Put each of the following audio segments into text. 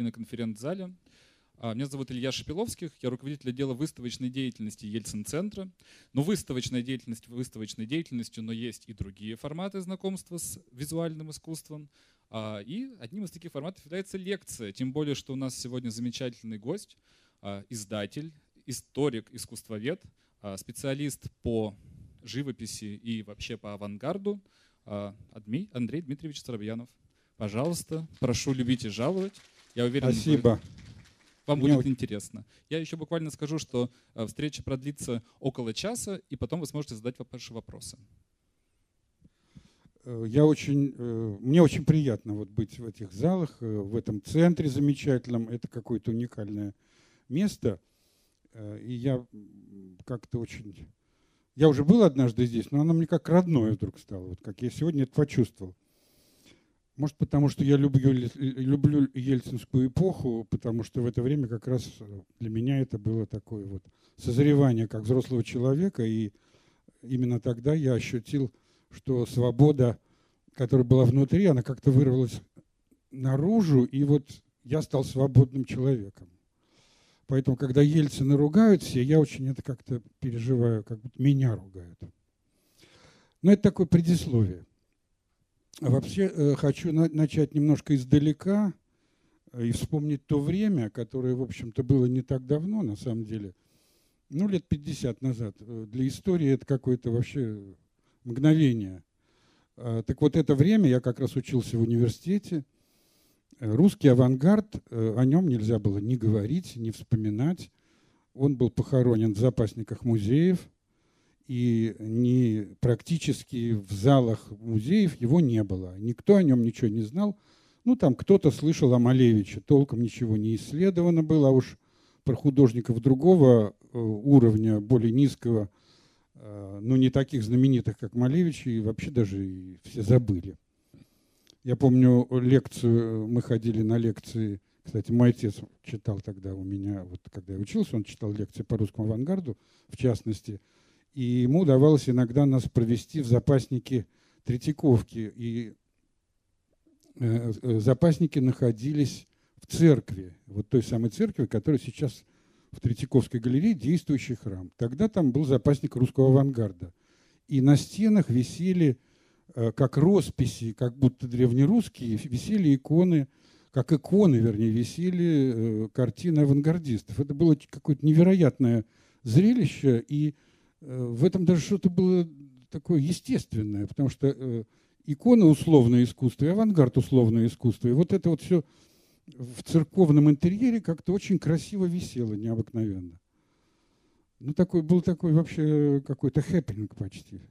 на конференц-зале. А, меня зовут Илья Шапиловских, я руководитель отдела выставочной деятельности Ельцин-центра. Но выставочная деятельность выставочной деятельностью, но есть и другие форматы знакомства с визуальным искусством. А, и одним из таких форматов является лекция, тем более, что у нас сегодня замечательный гость, а, издатель, историк, искусствовед, специалист по живописи и вообще по авангарду Андрей Дмитриевич Старобьянов. Пожалуйста, прошу любить и жаловать. Я уверен, Спасибо. Вам Мне будет интересно. Я еще буквально скажу, что э, встреча продлится около часа, и потом вы сможете задать ваши вопросы. Э, я очень, э, мне очень приятно вот быть в этих залах, в этом центре замечательном. Это какое-то уникальное место. И я как-то очень... Я уже был однажды здесь, но оно мне как родное вдруг стало. Вот как я сегодня это почувствовал. Может, потому что я люблю, люблю ельцинскую эпоху, потому что в это время как раз для меня это было такое вот созревание как взрослого человека, и именно тогда я ощутил, что свобода, которая была внутри, она как-то вырвалась наружу, и вот я стал свободным человеком. Поэтому, когда Ельцина ругают все, я очень это как-то переживаю, как будто меня ругают. Но это такое предисловие. Вообще э, хочу начать немножко издалека э, и вспомнить то время, которое, в общем-то, было не так давно, на самом деле, ну, лет 50 назад. Э, для истории это какое-то вообще мгновение. А, так вот, это время я как раз учился в университете. Русский авангард, о нем нельзя было ни говорить, ни вспоминать. Он был похоронен в запасниках музеев – и ни практически в залах музеев его не было. Никто о нем ничего не знал. Ну, там кто-то слышал о Малевиче, толком ничего не исследовано было, а уж про художников другого э, уровня, более низкого, э, ну, не таких знаменитых, как Малевич, и вообще даже и все забыли. Я помню лекцию, мы ходили на лекции, кстати, мой отец читал тогда у меня, вот когда я учился, он читал лекции по русскому авангарду, в частности – и ему удавалось иногда нас провести в запаснике Третьяковки. И э, э, запасники находились в церкви, вот той самой церкви, которая сейчас в Третьяковской галерее действующий храм. Тогда там был запасник русского авангарда. И на стенах висели, э, как росписи, как будто древнерусские, висели иконы, как иконы, вернее, висели картины авангардистов. Это было какое-то невероятное зрелище, и в этом даже что-то было такое естественное, потому что э, икона условное искусство и авангард условное искусство. И вот это вот все в церковном интерьере как-то очень красиво висело, необыкновенно. Ну, такой, был такой вообще какой-то хэппинг почти.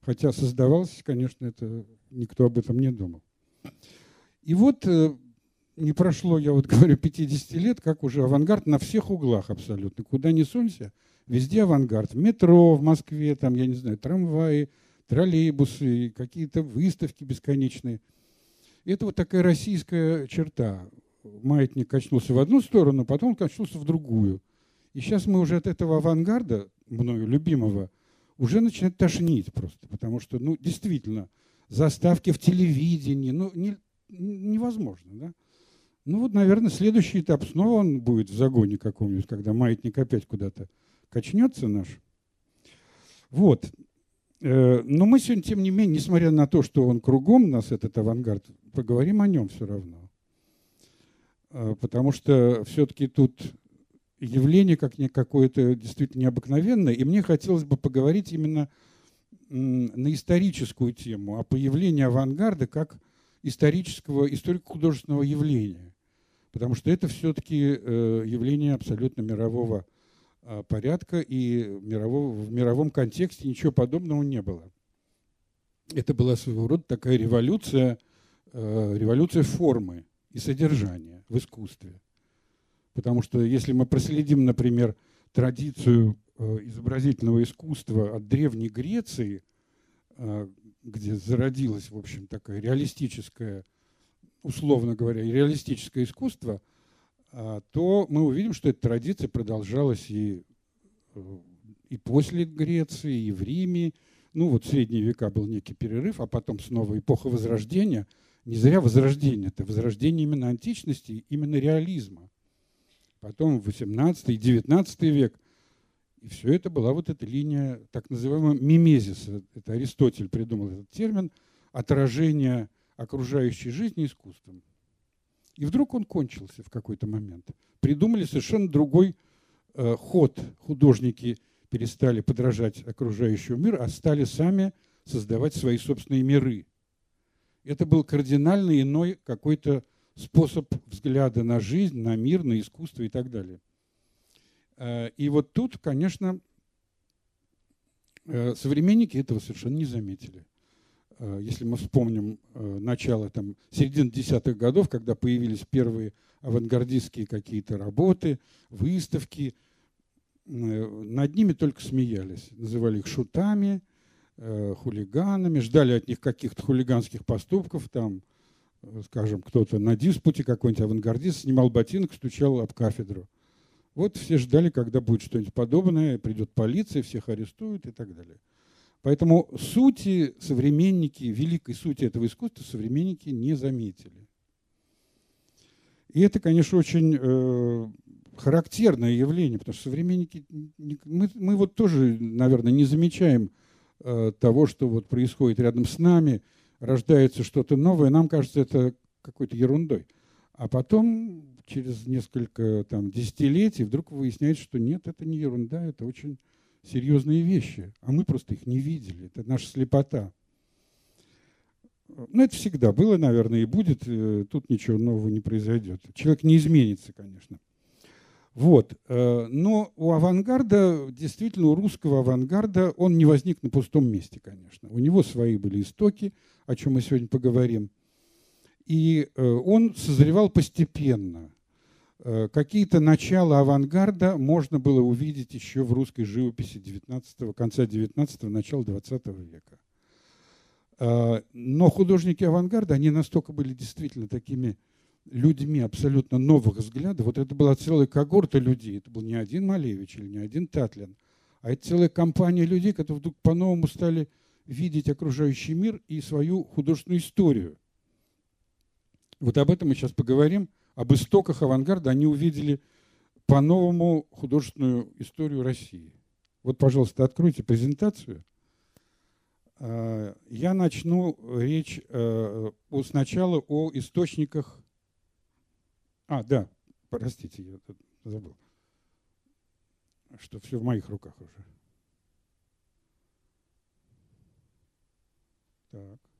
Хотя создавался, конечно, это никто об этом не думал. И вот э, не прошло, я вот говорю, 50 лет, как уже авангард на всех углах абсолютно. Куда ни сунься, Везде авангард. В метро в Москве, там, я не знаю, трамваи, троллейбусы, какие-то выставки бесконечные. Это вот такая российская черта. Маятник качнулся в одну сторону, потом качнулся в другую. И сейчас мы уже от этого авангарда, мною любимого, уже начинает тошнить просто. Потому что, ну, действительно, заставки в телевидении, ну, не, невозможно, да? Ну вот, наверное, следующий этап снова он будет в загоне каком-нибудь, когда маятник опять куда-то качнется наш. Вот. Э, но мы сегодня, тем не менее, несмотря на то, что он кругом нас, этот авангард, поговорим о нем все равно. Э, потому что все-таки тут явление как какое-то действительно необыкновенное. И мне хотелось бы поговорить именно на историческую тему, о появлении авангарда как исторического, историко-художественного явления. Потому что это все-таки э, явление абсолютно мирового порядка, и мирового, в мировом контексте ничего подобного не было. Это была своего рода такая революция, э, революция формы и содержания в искусстве. Потому что если мы проследим, например, традицию э, изобразительного искусства от Древней Греции, где зародилось, в общем, такое реалистическое, условно говоря, реалистическое искусство – а, то мы увидим, что эта традиция продолжалась и, э, и после Греции, и в Риме. Ну вот в средние века был некий перерыв, а потом снова эпоха Возрождения. Не зря возрождение. Это возрождение именно античности, именно реализма. Потом 18 и 19 век. И все это была вот эта линия так называемого мимезиса. Это Аристотель придумал этот термин. Отражение окружающей жизни искусством. И вдруг он кончился в какой-то момент. Придумали совершенно другой э, ход. Художники перестали подражать окружающему миру, а стали сами создавать свои собственные миры. Это был кардинально иной какой-то способ взгляда на жизнь, на мир, на искусство и так далее. Э, и вот тут, конечно, э, современники этого совершенно не заметили. Э, если мы вспомним начало, там, середины десятых годов, когда появились первые авангардистские какие-то работы, выставки, над ними только смеялись. Называли их шутами, хулиганами, ждали от них каких-то хулиганских поступков, там, скажем, кто-то на диспуте какой-нибудь авангардист снимал ботинок, стучал об кафедру. Вот все ждали, когда будет что-нибудь подобное, придет полиция, всех арестуют и так далее. Поэтому сути современники, великой сути этого искусства современники не заметили. И это, конечно, очень э, характерное явление, потому что современники, мы, мы вот тоже, наверное, не замечаем э, того, что вот происходит рядом с нами, рождается что-то новое, нам кажется это какой-то ерундой. А потом через несколько там, десятилетий вдруг выясняется, что нет, это не ерунда, это очень серьезные вещи. А мы просто их не видели. Это наша слепота. Ну, это всегда было, наверное, и будет. Э, тут ничего нового не произойдет. Человек не изменится, конечно. Вот. Э, но у авангарда, действительно, у русского авангарда, он не возник на пустом месте, конечно. У него свои были истоки, о чем мы сегодня поговорим. И э, он созревал постепенно. Э, какие-то начала авангарда можно было увидеть еще в русской живописи 19 конца 19-го, начала 20 века. Э, но художники авангарда, они настолько были действительно такими людьми абсолютно новых взглядов. Вот это была целая когорта людей. Это был не один Малевич или не один Татлин, а это целая компания людей, которые вдруг по-новому стали видеть окружающий мир и свою художественную историю. Вот об этом мы сейчас поговорим – об истоках авангарда, они увидели по-новому художественную историю России. Вот, пожалуйста, откройте презентацию. А, я начну речь э, сначала о источниках. А, да, простите, я забыл, что все в моих руках уже. Так.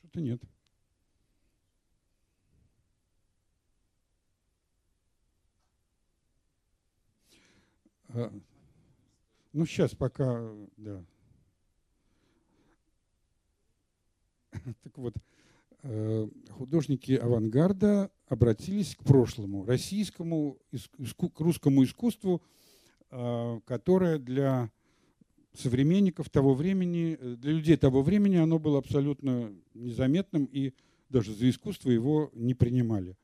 Что-то нет. А, ну, сейчас пока, да. Так вот, э, художники авангарда обратились к прошлому, российскому, к русскому искусству, а, которое для современников того времени, э, для людей того времени оно было абсолютно незаметным, и даже за искусство его не принимали.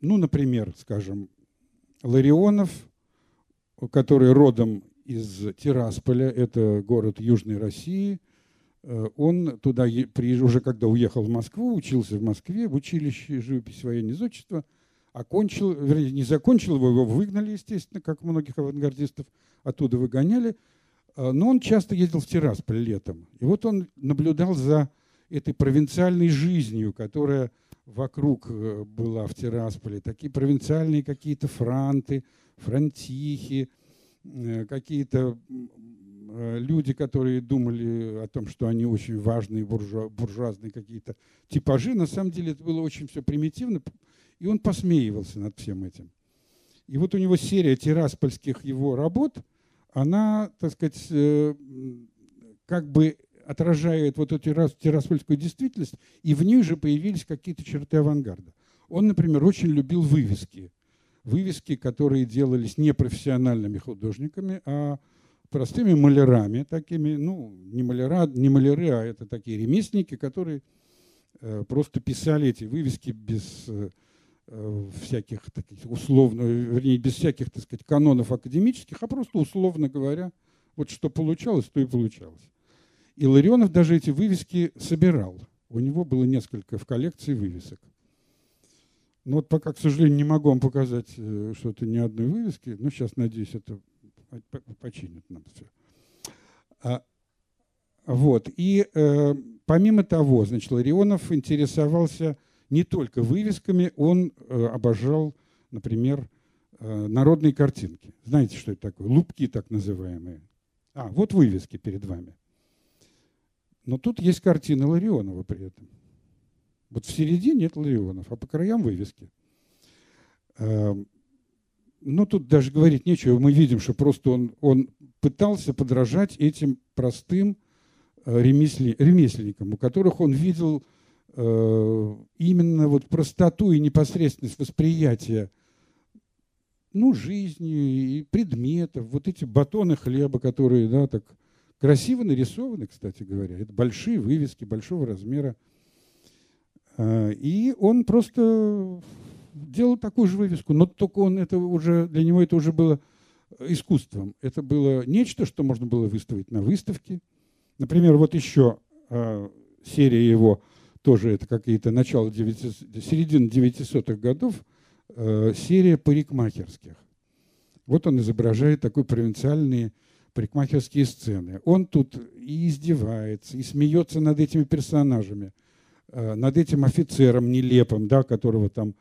Ну, например, скажем, Ларионов, который родом из Тирасполя, это город Южной России, э, он туда, уже когда уехал в Москву, учился в Москве в училище живописи военного зодчества, окончил, вернее, не закончил его, его выгнали, естественно, как многих авангардистов, оттуда выгоняли – но он часто ездил в Тирасполь летом. И вот он наблюдал за этой провинциальной жизнью, которая вокруг э, была в Тирасполе. Такие провинциальные какие-то франты, франтихи, э, какие-то э, люди, которые думали о том, что они очень важные, буржуа, буржуазные какие-то типажи. На самом деле это было очень все примитивно, и он посмеивался над всем этим. И вот у него серия тираспольских его работ – она, так сказать, э, как бы отражает вот эту тираспольскую действительность, и в ней же появились какие-то черты авангарда. Он, например, очень любил вывески. Вывески, которые делались не профессиональными художниками, а простыми малярами, такими, ну, не, маляра, не маляры, а это такие ремесленники, которые э, просто писали эти вывески без э, всяких таких условно, вернее, без всяких, так сказать, канонов академических, а просто условно говоря, вот что получалось, то и получалось. И Ларионов даже эти вывески собирал. У него было несколько в коллекции вывесок. Но вот пока, к сожалению, не могу вам показать э, что-то ни одной вывески, но сейчас, надеюсь, это починит нам все. А, вот. И э, помимо того, значит, Ларионов интересовался не только вывесками, он э, обожал, например, э, народные картинки. Знаете, что это такое? Лупки так называемые. А, вот вывески перед вами. Но тут есть картина Ларионова при этом. Вот в середине нет Ларионов, а по краям вывески. Эм, ну, тут даже говорить нечего. Мы видим, что просто он, он пытался подражать этим простым э, ремесленникам, у которых он видел именно вот простоту и непосредственность восприятия ну, жизни и предметов. Вот эти батоны хлеба, которые да, так красиво нарисованы, кстати говоря. Это большие вывески большого размера. Э, и он просто делал такую же вывеску, но только он это уже, для него это уже было искусством. Это было нечто, что можно было выставить на выставке. Например, вот еще э, серия его, тоже это какие-то начало 900, середина 900-х годов, э, серия парикмахерских. Вот он изображает такой провинциальные парикмахерские сцены. Он тут и издевается, и смеется над этими персонажами, э, над этим офицером нелепым, да, которого там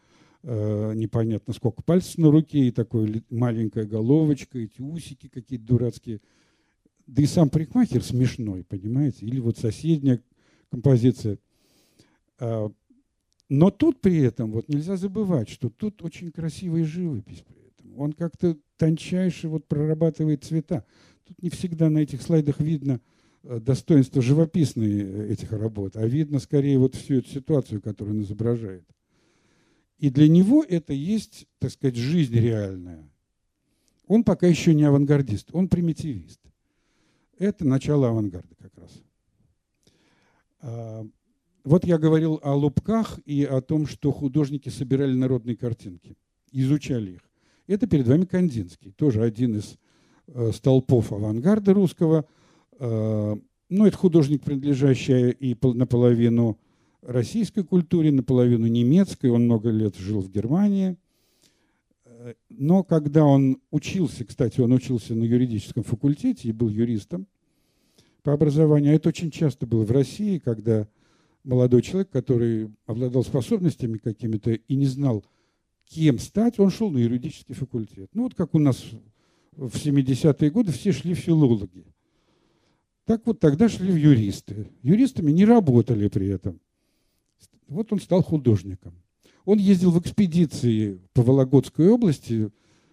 э, непонятно сколько пальцев на руке, и такой маленькая головочка, эти усики какие-то дурацкие. Да и сам парикмахер смешной, понимаете? Или вот соседняя композиция. А, но тут при этом вот нельзя забывать, что тут очень красивая живопись при этом. Он как-то тончайше вот прорабатывает цвета. Тут не всегда на этих слайдах видно э, достоинство живописные э, этих работ, а видно скорее вот всю эту ситуацию, которую он изображает. И для него это есть, так сказать, жизнь реальная. Он пока еще не авангардист, он примитивист. Это начало авангарда как раз. Вот я говорил о лупках и о том, что художники собирали народные картинки, изучали их. Это перед вами Кандинский, тоже один из э, столпов авангарда русского. Э, ну, это художник, принадлежащий и наполовину российской культуре, наполовину немецкой. Он много лет жил в Германии. Но когда он учился, кстати, он учился на юридическом факультете и был юристом по образованию, а это очень часто было в России, когда молодой человек, который обладал способностями какими-то и не знал, кем стать, он шел на юридический факультет. Ну вот как у нас в 70-е годы все шли филологи. Так вот тогда шли в юристы. Юристами не работали при этом. Вот он стал художником. Он ездил в экспедиции по Вологодской области.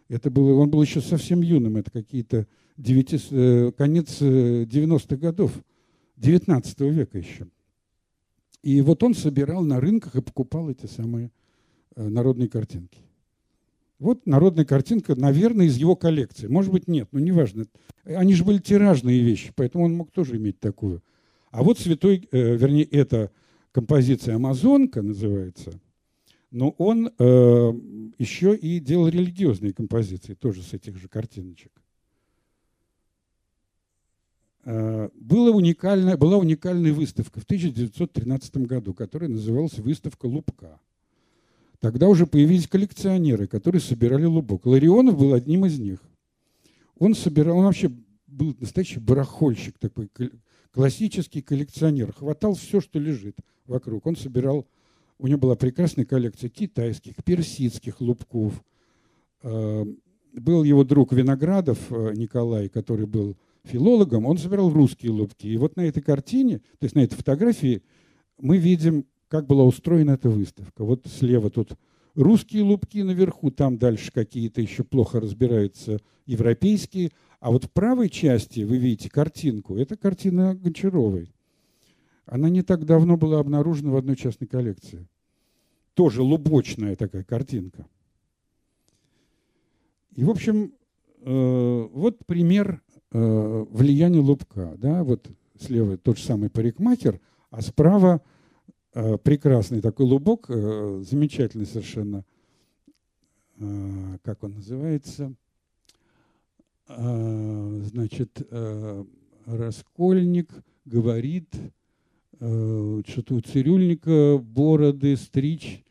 Это было, он был еще совсем юным, это какие-то 9, э, конец 90-х э, годов, 19 века еще. И вот он собирал на рынках и покупал эти самые э, народные картинки. Вот народная картинка, наверное, из его коллекции. Может быть, нет, но неважно. Они же были тиражные вещи, поэтому он мог тоже иметь такую. А вот святой, э, вернее, это композиция «Амазонка» называется, но он э, еще и делал религиозные композиции, тоже с этих же картиночек. Э, была уникальная, была уникальная выставка в 1913 году, которая называлась «Выставка Лубка». Тогда уже появились коллекционеры, которые собирали лубок. Ларионов был одним из них. Он собирал, он вообще был настоящий барахольщик такой, классический коллекционер. Хватал все, что лежит вокруг. Он собирал, у него была прекрасная коллекция китайских, персидских лубков. Э, был его друг Виноградов э, Николай, который был филологом, он собирал русские лубки. И вот на этой картине, то есть на этой фотографии, мы видим, как была устроена эта выставка. Вот слева тут русские лубки наверху, там дальше какие-то еще плохо разбираются европейские, а вот в правой части вы видите картинку. Это картина Гончаровой. Она не так давно была обнаружена в одной частной коллекции. Тоже лубочная такая картинка. И, в общем, э, вот пример э, влияния лубка. Да? Вот слева тот же самый парикмахер, а справа э, прекрасный такой лубок, замечательный совершенно, как он называется – а, значит, э, Раскольник говорит, э, что-то у цирюльника бороды стричь.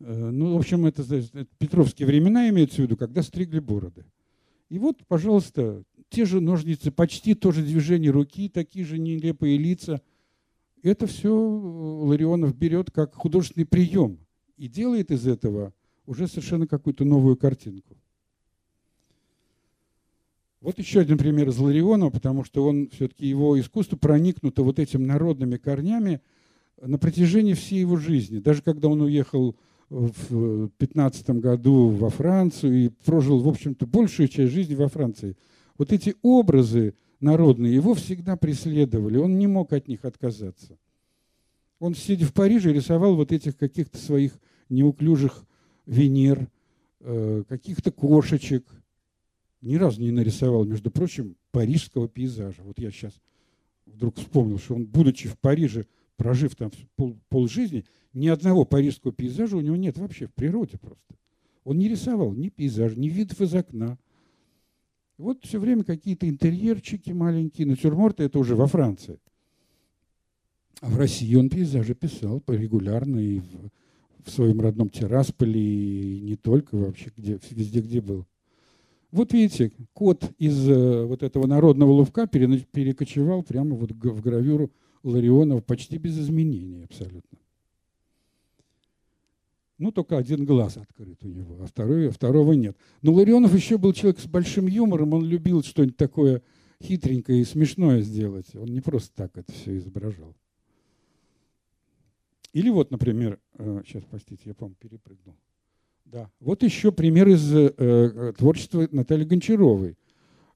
Э, ну, в общем, это, это петровские времена имеются в виду, когда стригли бороды. И вот, пожалуйста, те же ножницы, почти то же движение руки, такие же нелепые лица. Это все Ларионов берет как художественный прием и делает из этого уже совершенно какую-то новую картинку. Вот еще один пример из Ларионова, потому что он все-таки его искусство проникнуто вот этими народными корнями на протяжении всей его жизни. Даже когда он уехал в 15 году во Францию и прожил, в общем-то, большую часть жизни во Франции. Вот эти образы народные его всегда преследовали, он не мог от них отказаться. Он, сидя в Париже, рисовал вот этих каких-то своих неуклюжих Венер, э, каких-то кошечек. Ни разу не нарисовал, между прочим, парижского пейзажа. Вот я сейчас вдруг вспомнил, что он, будучи в Париже, прожив там пол, полжизни, ни одного парижского пейзажа у него нет вообще в природе просто. Он не рисовал ни пейзаж, ни видов из окна. Вот все время какие-то интерьерчики маленькие, натюрморты, это уже во Франции. А в России он пейзажи писал регулярно и в, в своем родном Тирасполе, и не только вообще, где, везде, где был. Вот видите, код из э, вот этого народного лувка перекочевал прямо вот в гравюру Ларионова почти без изменений абсолютно. Ну, только один глаз открыт у него, а второй, второго нет. Но Ларионов еще был человек с большим юмором, он любил что-нибудь такое хитренькое и смешное сделать. Он не просто так это все изображал. Или вот, например, сейчас, э, простите, я, по-моему, перепрыгнул. Да. Вот еще пример из э, э, творчества Натальи Гончаровой.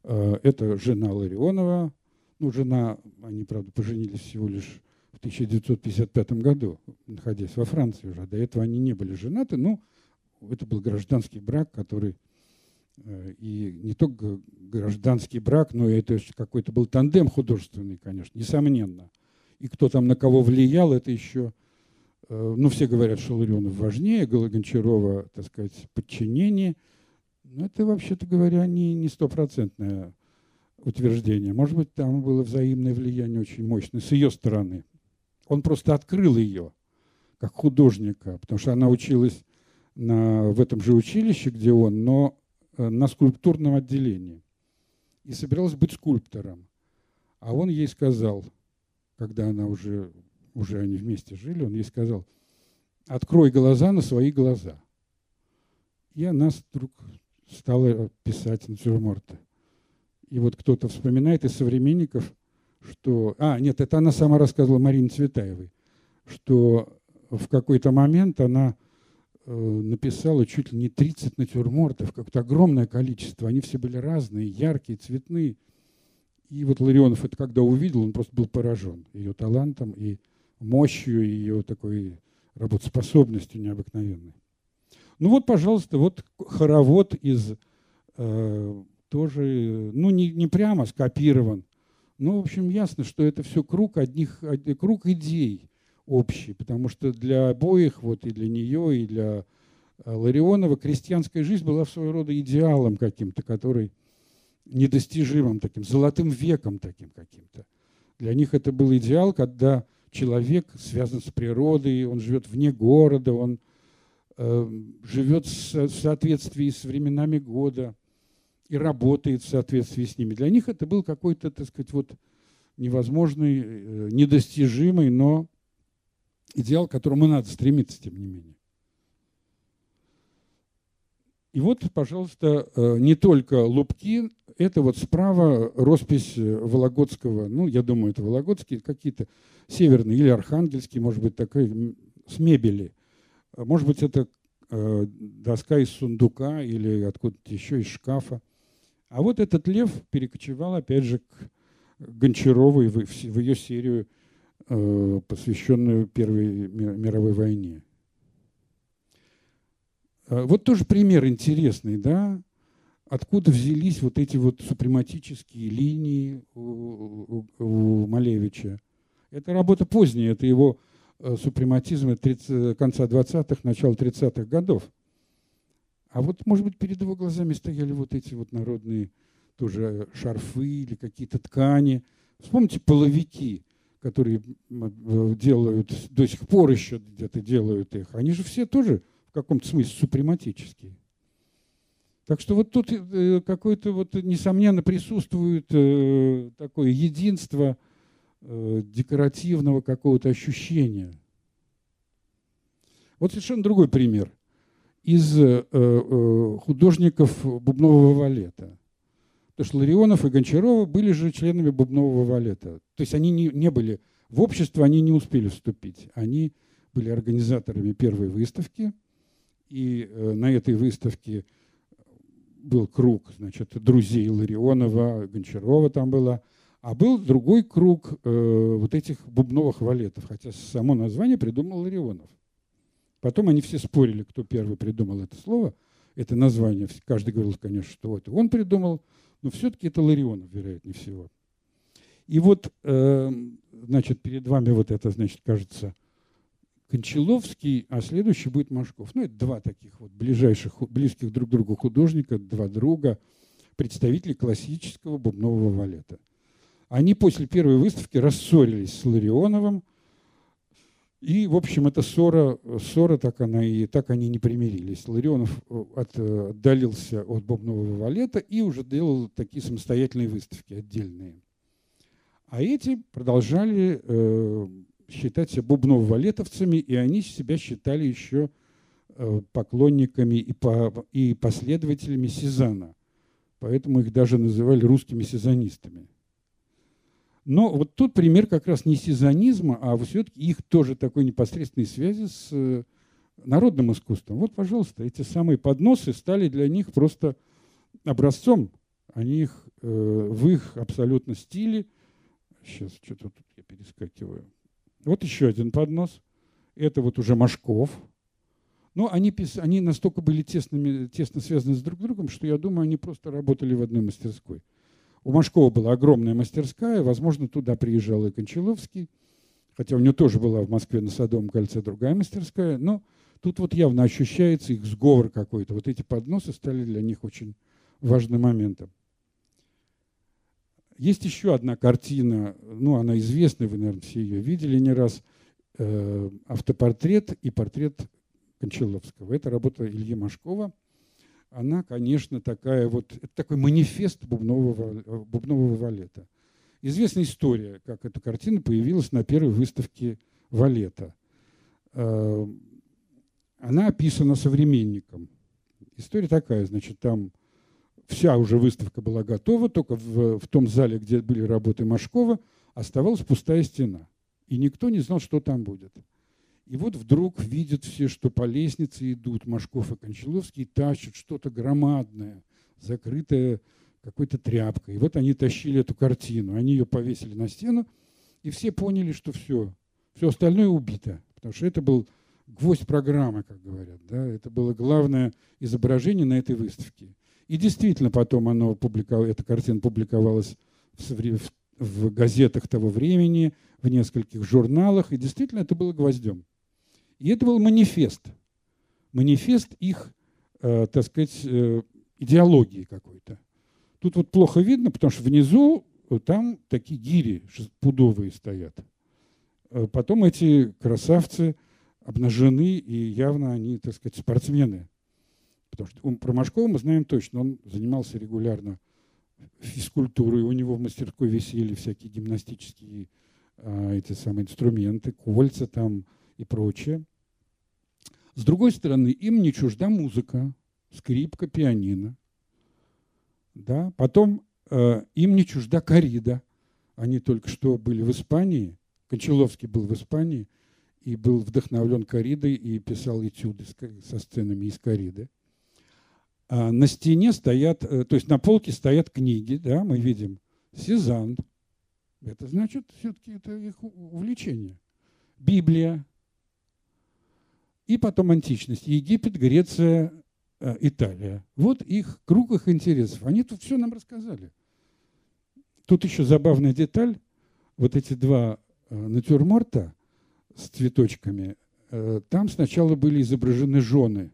Э, это жена Ларионова. Ну, жена, они, правда, поженились всего лишь в 1955 году, находясь во Франции уже. До этого они не были женаты, но это был гражданский брак, который э, и не только гражданский брак, но и это какой-то был тандем художественный, конечно, несомненно. И кто там на кого влиял, это еще Э, ну, все говорят, что Ларионов важнее, Гончарова, так сказать, подчинение. Но это, вообще-то говоря, не, не стопроцентное утверждение. Может быть, там было взаимное влияние очень мощное с ее стороны. Он просто открыл ее как художника, потому что она училась на, в этом же училище, где он, но э, на скульптурном отделении. И собиралась быть скульптором. А он ей сказал, когда она уже уже они вместе жили, он ей сказал, открой глаза на свои глаза. И она вдруг стала писать натюрморты. И вот кто-то вспоминает из современников, что... А, нет, это она сама рассказывала Марине Цветаевой, что в какой-то момент она э, написала чуть ли не 30 натюрмортов, как-то огромное количество. Они все были разные, яркие, цветные. И вот Ларионов это когда увидел, он просто был поражен ее талантом и мощью и ее такой работоспособностью необыкновенной. Ну вот, пожалуйста, вот хоровод из э, тоже, ну не, не прямо скопирован, но, в общем, ясно, что это все круг одних, круг идей общий, потому что для обоих, вот и для нее, и для э, Ларионова крестьянская жизнь была в своего рода идеалом каким-то, который недостижимым таким, золотым веком таким каким-то. Для них это был идеал, когда человек связан с природой, он живет вне города, он э, живет в соответствии с временами года и работает в соответствии с ними. Для них это был какой-то, так сказать, вот невозможный, э, недостижимый, но идеал, к которому надо стремиться, тем не менее. И вот, пожалуйста, э, не только лупки, это вот справа роспись Вологодского, ну, я думаю, это Вологодские, какие-то северные, или Архангельские, может быть, такой, с мебели. Может быть, это э, доска из сундука или откуда-то еще из шкафа. А вот этот лев перекочевал, опять же, к Гончаровой в, ее серию, э, посвященную Первой мировой войне. Э, вот тоже пример интересный, да, откуда взялись вот эти вот супрематические линии у, у, Малевича. Это работа поздняя, это его э, супрематизм 30, конца 20-х, начала 30-х годов. А вот, может быть, перед его глазами стояли вот эти вот народные тоже шарфы или какие-то ткани, Вспомните половики, которые делают, до сих пор еще где-то делают их. Они же все тоже в каком-то смысле супрематические. Так что вот тут э, какое-то вот, несомненно, присутствует э, такое единство э, декоративного какого-то ощущения. Вот совершенно другой пример из художников бубнового валета. Потому что Ларионов и Гончарова были же членами бубнового валета. То есть они не, не были, в общество они не успели вступить. Они были организаторами первой выставки, и на этой выставке был круг, значит, друзей Ларионова, Гончарова там была, а был другой круг э, вот этих бубновых валетов, хотя само название придумал Ларионов. Потом они все спорили, кто первый придумал это слово, это название. Каждый говорил, конечно, что вот он придумал, но все-таки это Ларионов, вероятнее всего. И вот, э, значит, перед вами вот это, значит, кажется, Кончаловский, а следующий будет Машков. Ну, это два таких вот ближайших, близких друг к другу художника, два друга, представители классического бубнового валета. Они после первой выставки рассорились с Ларионовым, и, в общем, эта ссора, ссора так она и так они не примирились. Ларионов э, от, отдалился от бубнового валета и уже делал такие самостоятельные выставки отдельные. А эти продолжали э, считать себя бубнов-валетовцами, и они себя считали еще э, поклонниками и, по, и последователями Сезана. Поэтому их даже называли русскими сезонистами. Но вот тут пример как раз не сезонизма, а все-таки их тоже такой непосредственной связи с э, народным искусством. Вот, пожалуйста, эти самые подносы стали для них просто образцом. Они их э, в их абсолютно стиле. Сейчас что-то тут я перескакиваю. Вот еще один поднос. Это вот уже Машков. Но они, они настолько были тесными, тесно связаны с друг другом, что я думаю, они просто работали в одной мастерской. У Машкова была огромная мастерская, возможно, туда приезжал и Кончаловский, хотя у него тоже была в Москве на Садовом кольце другая мастерская, но тут вот явно ощущается их сговор какой-то. Вот эти подносы стали для них очень важным моментом. Есть еще одна картина, ну, она известная, вы, наверное, все ее видели не раз, э, автопортрет и портрет Кончаловского. Это работа Ильи Машкова. Она, конечно, такая вот, это такой манифест бубнового, бубнового валета. Известная история, как эта картина появилась на первой выставке валета. Э, она описана современником. История такая, значит, там вся уже выставка была готова, только в, в том зале, где были работы Машкова, оставалась пустая стена. И никто не знал, что там будет. И вот вдруг видят все, что по лестнице идут Машков и Кончаловский, и тащат что-то громадное, закрытое какой-то тряпкой. И вот они тащили эту картину, они ее повесили на стену, и все поняли, что все, все остальное убито. Потому что это был гвоздь программы, как говорят. Да? Это было главное изображение на этой выставке. И действительно потом оно публиковалось, эта картина публиковалась в, в, в газетах того времени, в нескольких журналах, и действительно это было гвоздем. И это был манифест. Манифест их, э, так сказать, э, идеологии какой-то. Тут вот плохо видно, потому что внизу э, там такие гири пудовые стоят. Э, потом эти красавцы обнажены, и явно они, так сказать, спортсмены. Потому что про Машкова мы знаем точно, он занимался регулярно физкультурой, у него в мастерской висели всякие гимнастические а, эти самые инструменты, кольца там и прочее. С другой стороны, им не чужда музыка, скрипка, пианино. Да? Потом э, им не чужда корида. Они только что были в Испании, Кончаловский был в Испании и был вдохновлен коридой и писал этюды со сценами из кориды. А на стене стоят, э, то есть на полке стоят книги, да, мы видим Сезанн. Это значит, все-таки это их увлечение. Библия. И потом античность. Египет, Греция, э, Италия. Вот их круг их интересов. Они тут все нам рассказали. Тут еще забавная деталь. Вот эти два э, натюрморта с цветочками, там сначала были изображены жены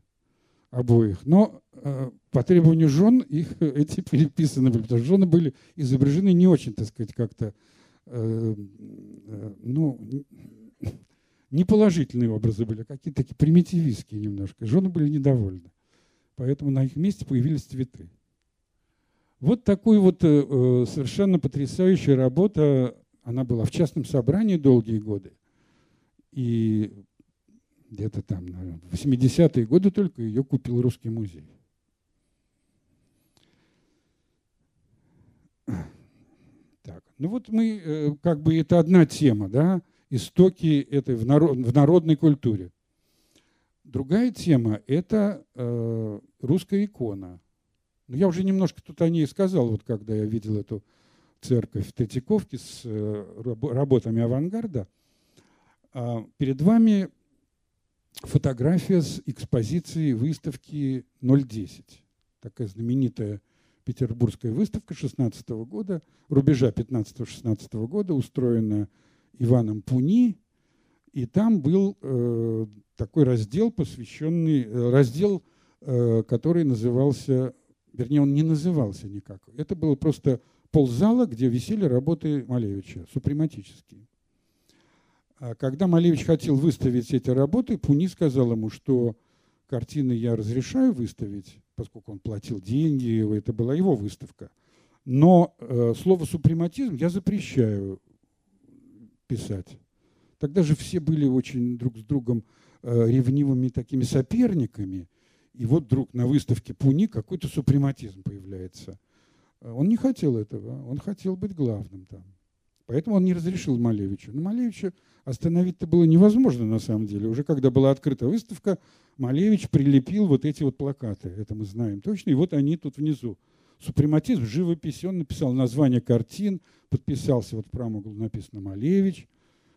обоих. Но э, по требованию жен их эти переписаны были, потому что жены были изображены не очень, так сказать, как-то э, ну, неположительные образы были, какие-то такие примитивистские немножко. Жены были недовольны. Поэтому на их месте появились цветы. Вот такой вот э, совершенно потрясающая работа. Она была в частном собрании долгие годы. И где-то там, наверное, в 80-е годы только ее купил Русский музей. Так, ну вот мы, э, как бы это одна тема, да, истоки этой в, народ, в народной культуре. Другая тема – это э, русская икона. Ну, я уже немножко тут о ней сказал, вот когда я видел эту церковь в Третьяковке с э, работами авангарда. А перед вами фотография с экспозиции выставки 010. Такая знаменитая Петербургская выставка 16 года, рубежа 15-16 года, устроена Иваном Пуни. И там был э, такой раздел, посвященный, э, раздел, э, который назывался, вернее, он не назывался никак. Это было просто ползала, где висели работы Малевича, супрематические. А когда Малевич хотел выставить эти работы, Пуни сказал ему, что картины я разрешаю выставить, поскольку он платил деньги, это была его выставка. Но э, слово супрематизм я запрещаю писать. Тогда же все были очень друг с другом э, ревнивыми такими соперниками. И вот вдруг на выставке Пуни какой-то супрематизм появляется. Он не хотел этого, он хотел быть главным там. Поэтому он не разрешил Малевичу. Но Малевича остановить-то было невозможно на самом деле. Уже когда была открыта выставка, Малевич прилепил вот эти вот плакаты. Это мы знаем точно. И вот они тут внизу. Супрематизм, живопись. Он написал название картин, подписался, вот в правом углу написано Малевич.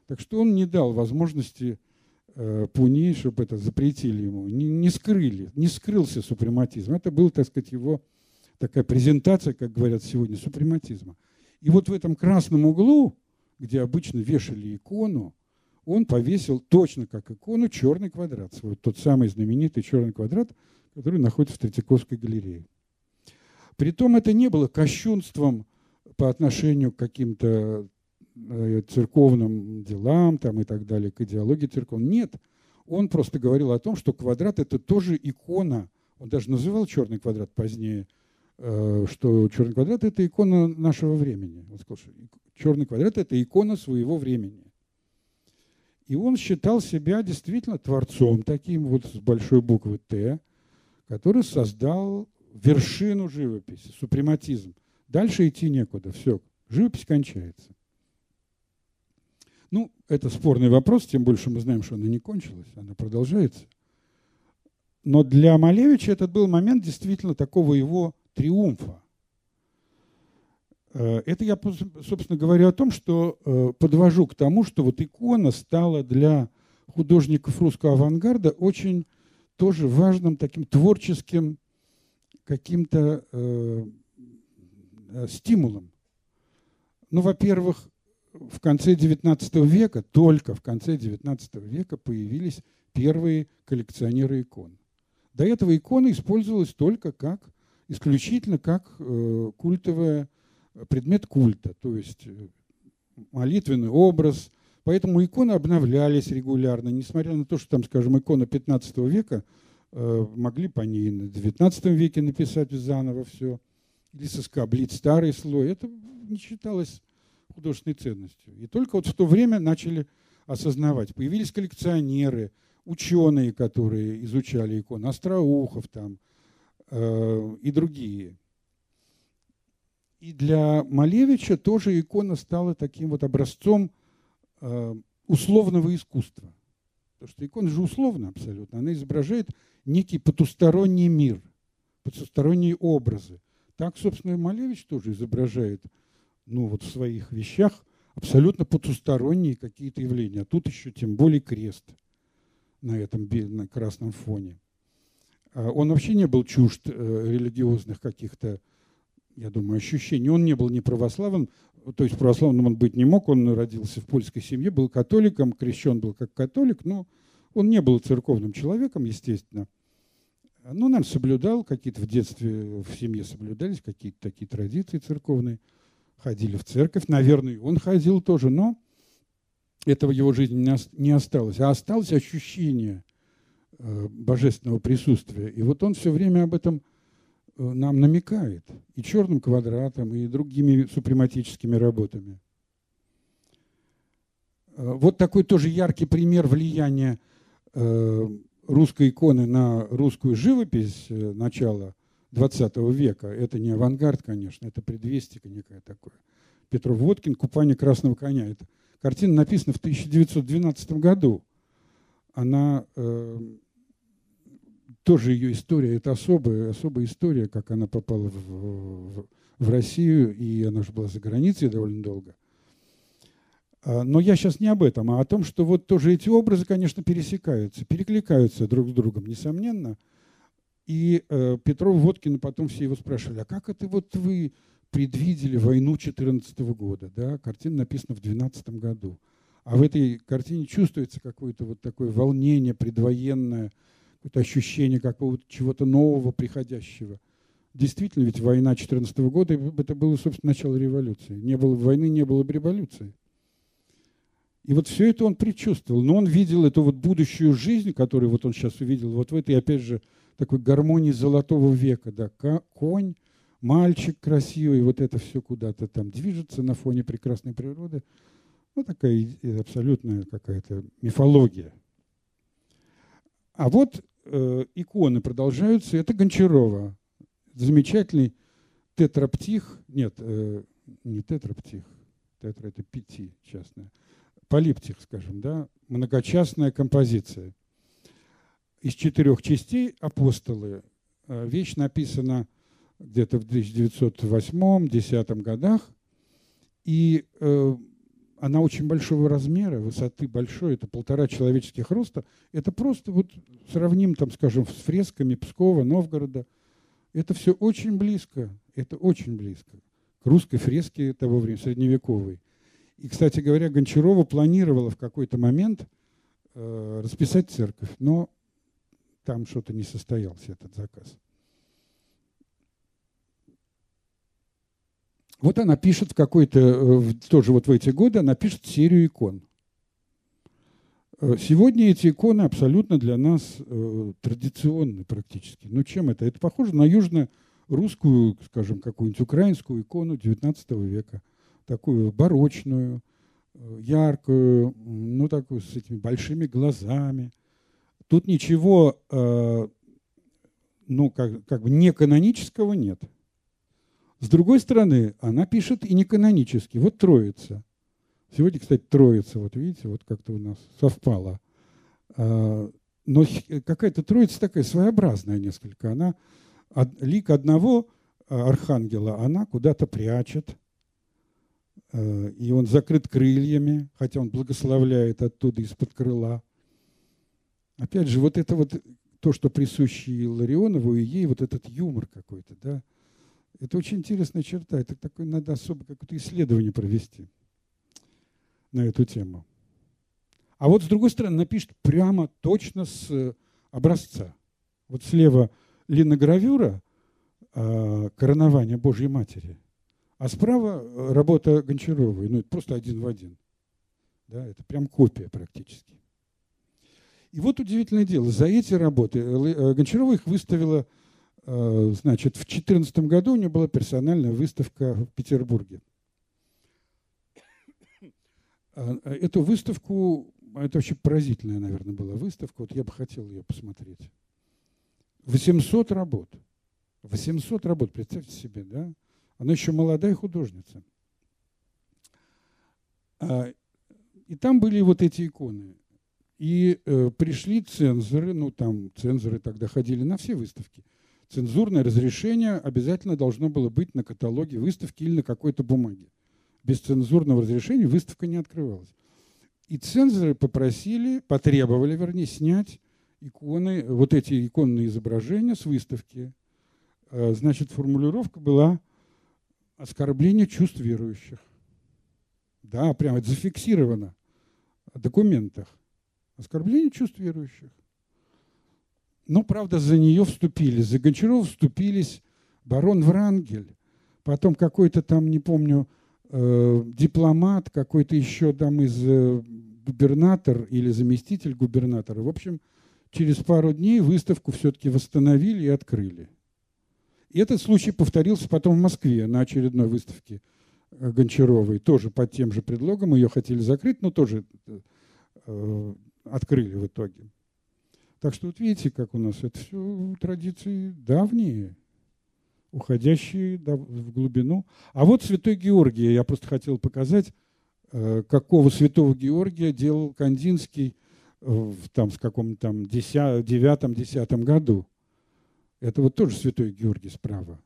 Так что он не дал возможности э, Пуни, чтобы это запретили ему. Не, не скрыли, не скрылся супрематизм. Это была, так сказать, его такая презентация, как говорят сегодня, супрематизма. И вот в этом красном углу, где обычно вешали икону, он повесил точно как икону черный квадрат, свой, тот самый знаменитый черный квадрат, который находится в Третьяковской галерее. Притом это не было кощунством по отношению к каким-то э, церковным делам там, и так далее, к идеологии церковной. Нет, он просто говорил о том, что квадрат – это тоже икона. Он даже называл черный квадрат позднее, э, что черный квадрат – это икона нашего времени. Он сказал, что черный квадрат – это икона своего времени. И он считал себя действительно творцом таким вот с большой буквы «Т», который создал вершину живописи, супрематизм. Дальше идти некуда, все, живопись кончается. Ну, это спорный вопрос, тем больше мы знаем, что она не кончилась, она продолжается. Но для Малевича этот был момент действительно такого его триумфа. Э, это я, собственно, говорю о том, что э, подвожу к тому, что вот икона стала для художников русского авангарда очень тоже важным таким творческим каким-то э, стимулом. Ну, во-первых, в конце XIX века, только в конце XIX века появились первые коллекционеры икон. До этого икона использовалась только как, исключительно как э, культовая предмет культа, то есть э, молитвенный образ. Поэтому иконы обновлялись регулярно, несмотря на то, что там, скажем, икона 15 века, э, могли по ней на 19 веке написать заново все, или соскоблить старый слой. Это не считалось художественной ценностью. И только вот в то время начали осознавать. Появились коллекционеры, ученые, которые изучали иконы, Остроухов там э, и другие. И для Малевича тоже икона стала таким вот образцом э, условного искусства. Потому что икона же условна абсолютно. Она изображает некий потусторонний мир, потусторонние образы. Так, собственно, и Малевич тоже изображает ну, вот в своих вещах абсолютно потусторонние какие-то явления. А тут еще тем более крест на этом на красном фоне. А он вообще не был чужд э, религиозных каких-то я думаю, ощущение. Он не был не православным, то есть православным он быть не мог, он родился в польской семье, был католиком, крещен был как католик, но он не был церковным человеком, естественно. Ну, наверное, соблюдал какие-то в детстве, в семье соблюдались какие-то такие традиции церковные. ходили в церковь, наверное, он ходил тоже, но этого его жизни не осталось, а осталось ощущение э, божественного присутствия. И вот он все время об этом нам намекает и черным квадратом, и другими супрематическими работами. Э, вот такой тоже яркий пример влияния русской иконы на русскую живопись начала XX века. Это не авангард, конечно, это предвестие некое такое. Петров Водкин «Купание красного коня». Это Картина написана в 1912 году. Она э, тоже ее история, это особая, особая история, как она попала в, в, в Россию, и она же была за границей довольно долго. А, но я сейчас не об этом, а о том, что вот тоже эти образы, конечно, пересекаются, перекликаются друг с другом, несомненно. И э, Петров Водкин потом все его спрашивали, а как это вот вы предвидели войну 2014 года. Да? Картина написана в 2012 году. А в этой картине чувствуется какое-то вот такое волнение предвоенное, какое-то ощущение какого-то чего-то нового, приходящего. Действительно, ведь война 2014 года, это было, собственно, начало революции. Не было войны, не было бы революции. И вот все это он предчувствовал. Но он видел эту вот будущую жизнь, которую вот он сейчас увидел, вот в этой, опять же, такой гармонии золотого века. Да, конь, мальчик красивый, вот это все куда-то там движется на фоне прекрасной природы. Ну, такая абсолютная какая-то мифология. А вот э, иконы продолжаются. Это Гончарова. Замечательный тетраптих. Нет, э, не тетраптих. Тетра – это пяти частная. Полиптих, скажем, да. Многочастная композиция. Из четырех частей «Апостолы». Э, вещь написана где-то в 1908-10 годах. И э, она очень большого размера, высоты большой, это полтора человеческих роста. Это просто вот сравним, там, скажем, с фресками Пскова, Новгорода. Это все очень близко, это очень близко к русской фреске того времени, средневековой. И, кстати говоря, Гончарова планировала в какой-то момент э, расписать церковь, но там что-то не состоялся этот заказ. Вот она пишет в какой-то, э, тоже вот в эти годы, она пишет серию икон. Э, сегодня эти иконы абсолютно для нас э, традиционны практически. Ну чем это? Это похоже на южно-русскую, скажем, какую-нибудь украинскую икону XIX века. Такую барочную, э, яркую, ну такую с этими большими глазами. Тут ничего, э, ну как, как бы не канонического нет – с другой стороны, она пишет и не канонически. Вот Троица. Сегодня, кстати, Троица, вот видите, вот как-то у нас совпало. А, но какая-то Троица такая своеобразная несколько. Она лик одного а, архангела она куда-то прячет, а, и он закрыт крыльями, хотя он благословляет оттуда из-под крыла. Опять же, вот это вот то, что присуще Ларионову, и ей, вот этот юмор какой-то, да, это очень интересная черта. Это такое надо особо какое-то исследование провести на эту тему. А вот с другой стороны напишет прямо точно с э, образца. Вот слева линогравюра э, «Коронование Божьей Матери», а справа э, работа Гончаровой. Ну, это просто один в один. Да, это прям копия практически. И вот удивительное дело. За эти работы э, Гончарова их выставила значит, в 2014 году у нее была персональная выставка в Петербурге. Э, эту выставку, это вообще поразительная, наверное, была выставка, вот я бы хотел ее посмотреть. 800 работ. 800 работ, представьте себе, да? Она еще молодая художница. А, и там были вот эти иконы. И э, пришли цензоры, ну там цензоры тогда ходили на все выставки – цензурное разрешение обязательно должно было быть на каталоге выставки или на какой-то бумаге. Без цензурного разрешения выставка не открывалась. И цензоры попросили, потребовали, вернее, снять иконы, вот эти иконные изображения с выставки. Э, значит, формулировка была оскорбление чувств верующих. Да, прямо это зафиксировано в документах. Оскорбление чувств верующих. Но, правда, за нее вступили. За Гончарова вступились барон Врангель, потом какой-то там, не помню, э, дипломат, какой-то еще там из э, губернатор или заместитель губернатора. В общем, через пару дней выставку все-таки восстановили и открыли. И этот случай повторился потом в Москве на очередной выставке э, Гончаровой, тоже под тем же предлогом. Ее хотели закрыть, но тоже э, открыли в итоге. Так что вот видите, как у нас это все традиции давние, уходящие в глубину. А вот Святой Георгий, я просто хотел показать, э, какого Святого Георгия делал Кандинский в там, с каком-то там девятом-десятом году. Это вот тоже Святой Георгий справа.